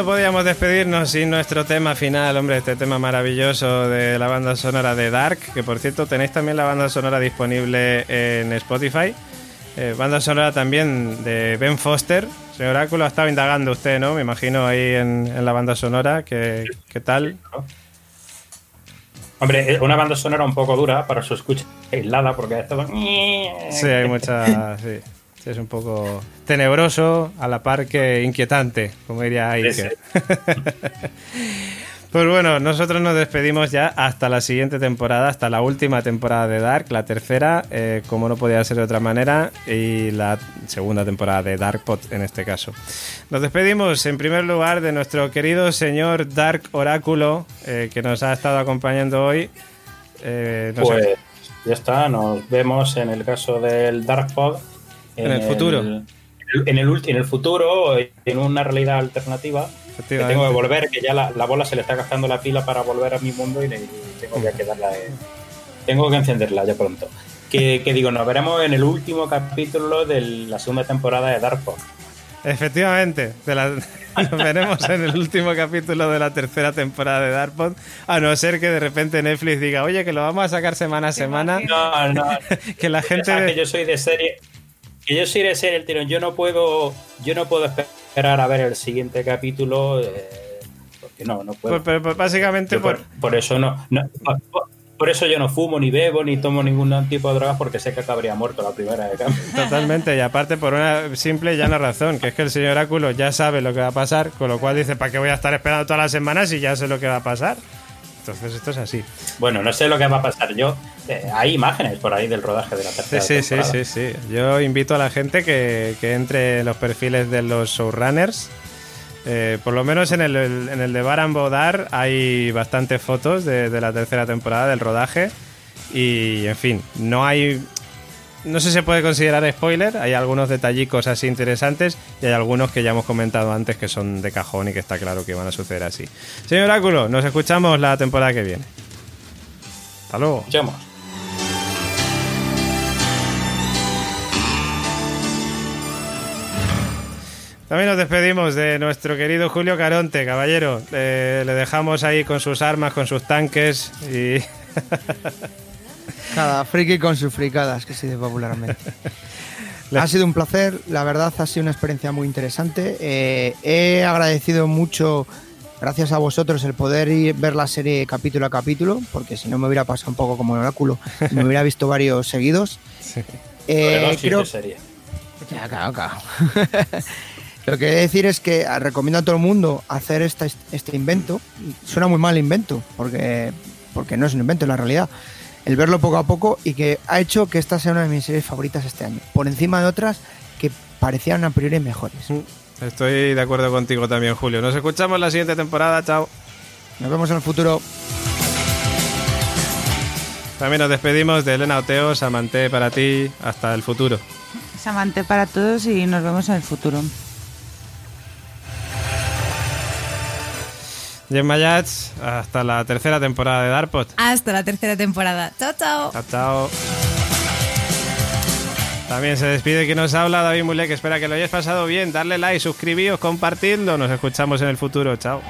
No podíamos despedirnos sin nuestro tema final, hombre, este tema maravilloso de la banda sonora de Dark, que por cierto tenéis también la banda sonora disponible en Spotify. Eh, banda sonora también de Ben Foster. Señor Oráculo, ha estado indagando usted, ¿no? Me imagino ahí en, en la banda sonora. ¿Qué, qué tal? Hombre, una banda sonora un poco dura para su escucha aislada, porque es todo. Sí, hay mucha... Sí, es un poco tenebroso, a la par que inquietante, como diría Iker. Pues bueno, nosotros nos despedimos ya hasta la siguiente temporada, hasta la última temporada de Dark, la tercera, eh, como no podía ser de otra manera, y la segunda temporada de Darkpod en este caso. Nos despedimos en primer lugar de nuestro querido señor Dark Oráculo, eh, que nos ha estado acompañando hoy. Eh, no sé, Pues ya está, nos vemos en el caso del Dark En el futuro. En el, ulti- en el futuro, en una realidad alternativa, que tengo que volver, que ya la, la bola se le está gastando la pila para volver a mi mundo y, le- y tengo que darla de- Tengo que encenderla ya pronto. Que, que digo, nos veremos en el último capítulo de la segunda temporada de Dark Force. Efectivamente, de la- nos veremos en el último capítulo de la tercera temporada de Darkpod, a no ser que de repente Netflix diga, oye, que lo vamos a sacar semana a semana, No, no, que la gente... que yo soy de serie que yo soy de serie el tirón yo no puedo yo no puedo esperar a ver el siguiente capítulo eh, porque no no puedo Por- por- por- básicamente por, por, por eso no, por eso yo no fumo ni bebo ni tomo ningún tipo de drogas porque sé que acabaría muerto la primera de cambio Totalmente, y aparte por una simple y llana razón, que es que el señor Oráculo ya sabe lo que va a pasar, con lo cual dice, ¿para qué voy a estar esperando todas las semanas si ya sé lo que va a pasar? Entonces esto es así. bueno no sé lo que va a pasar yo eh, hay imágenes por ahí del rodaje de la Sí, tercera sí, sí, temporada. sí, sí. Yo invito a la gente que, que entre en los perfiles de los showrunners. Eh, por lo menos en el, en el de Baran Bodar hay bastantes fotos de, de la tercera temporada del rodaje. Y, en fin, no hay... No sé si se puede considerar spoiler, hay algunos detallicos así interesantes y hay algunos que ya hemos comentado antes que son de cajón y que está claro que van a suceder así. Señor Oráculo, nos escuchamos la temporada que viene. Hasta luego. Escuchemos. También nos despedimos de nuestro querido Julio Caronte, caballero. Eh, le dejamos ahí con sus armas, con sus tanques y... Cada friki con sus fricadas, que se dice popularmente. Ha sido un placer, la verdad ha sido una experiencia muy interesante. Eh, he agradecido mucho, gracias a vosotros, el poder ir, ver la serie capítulo a capítulo, porque si no me hubiera pasado un poco como el oráculo, me hubiera visto varios seguidos. Eh, sí, creo- de serie. Ya, claro, claro. Lo que he de decir es que recomiendo a todo el mundo hacer esta- este invento. Suena muy mal invento, porque, porque no es un invento en la realidad. El verlo poco a poco y que ha hecho que esta sea una de mis series favoritas este año. Por encima de otras que parecían a priori mejores. Estoy de acuerdo contigo también, Julio. Nos escuchamos la siguiente temporada. Chao. Nos vemos en el futuro. También nos despedimos de Elena Oteo, Samanté para ti. Hasta el futuro. Samante para todos y nos vemos en el futuro. Gemma Yats, hasta la tercera temporada de Darpot. Hasta la tercera temporada. Chao, chao. Chao, chao. También se despide quien nos habla, David Mulek. Espera que lo hayáis pasado bien. Darle like, suscribíos, compartidlo. Nos escuchamos en el futuro. Chao.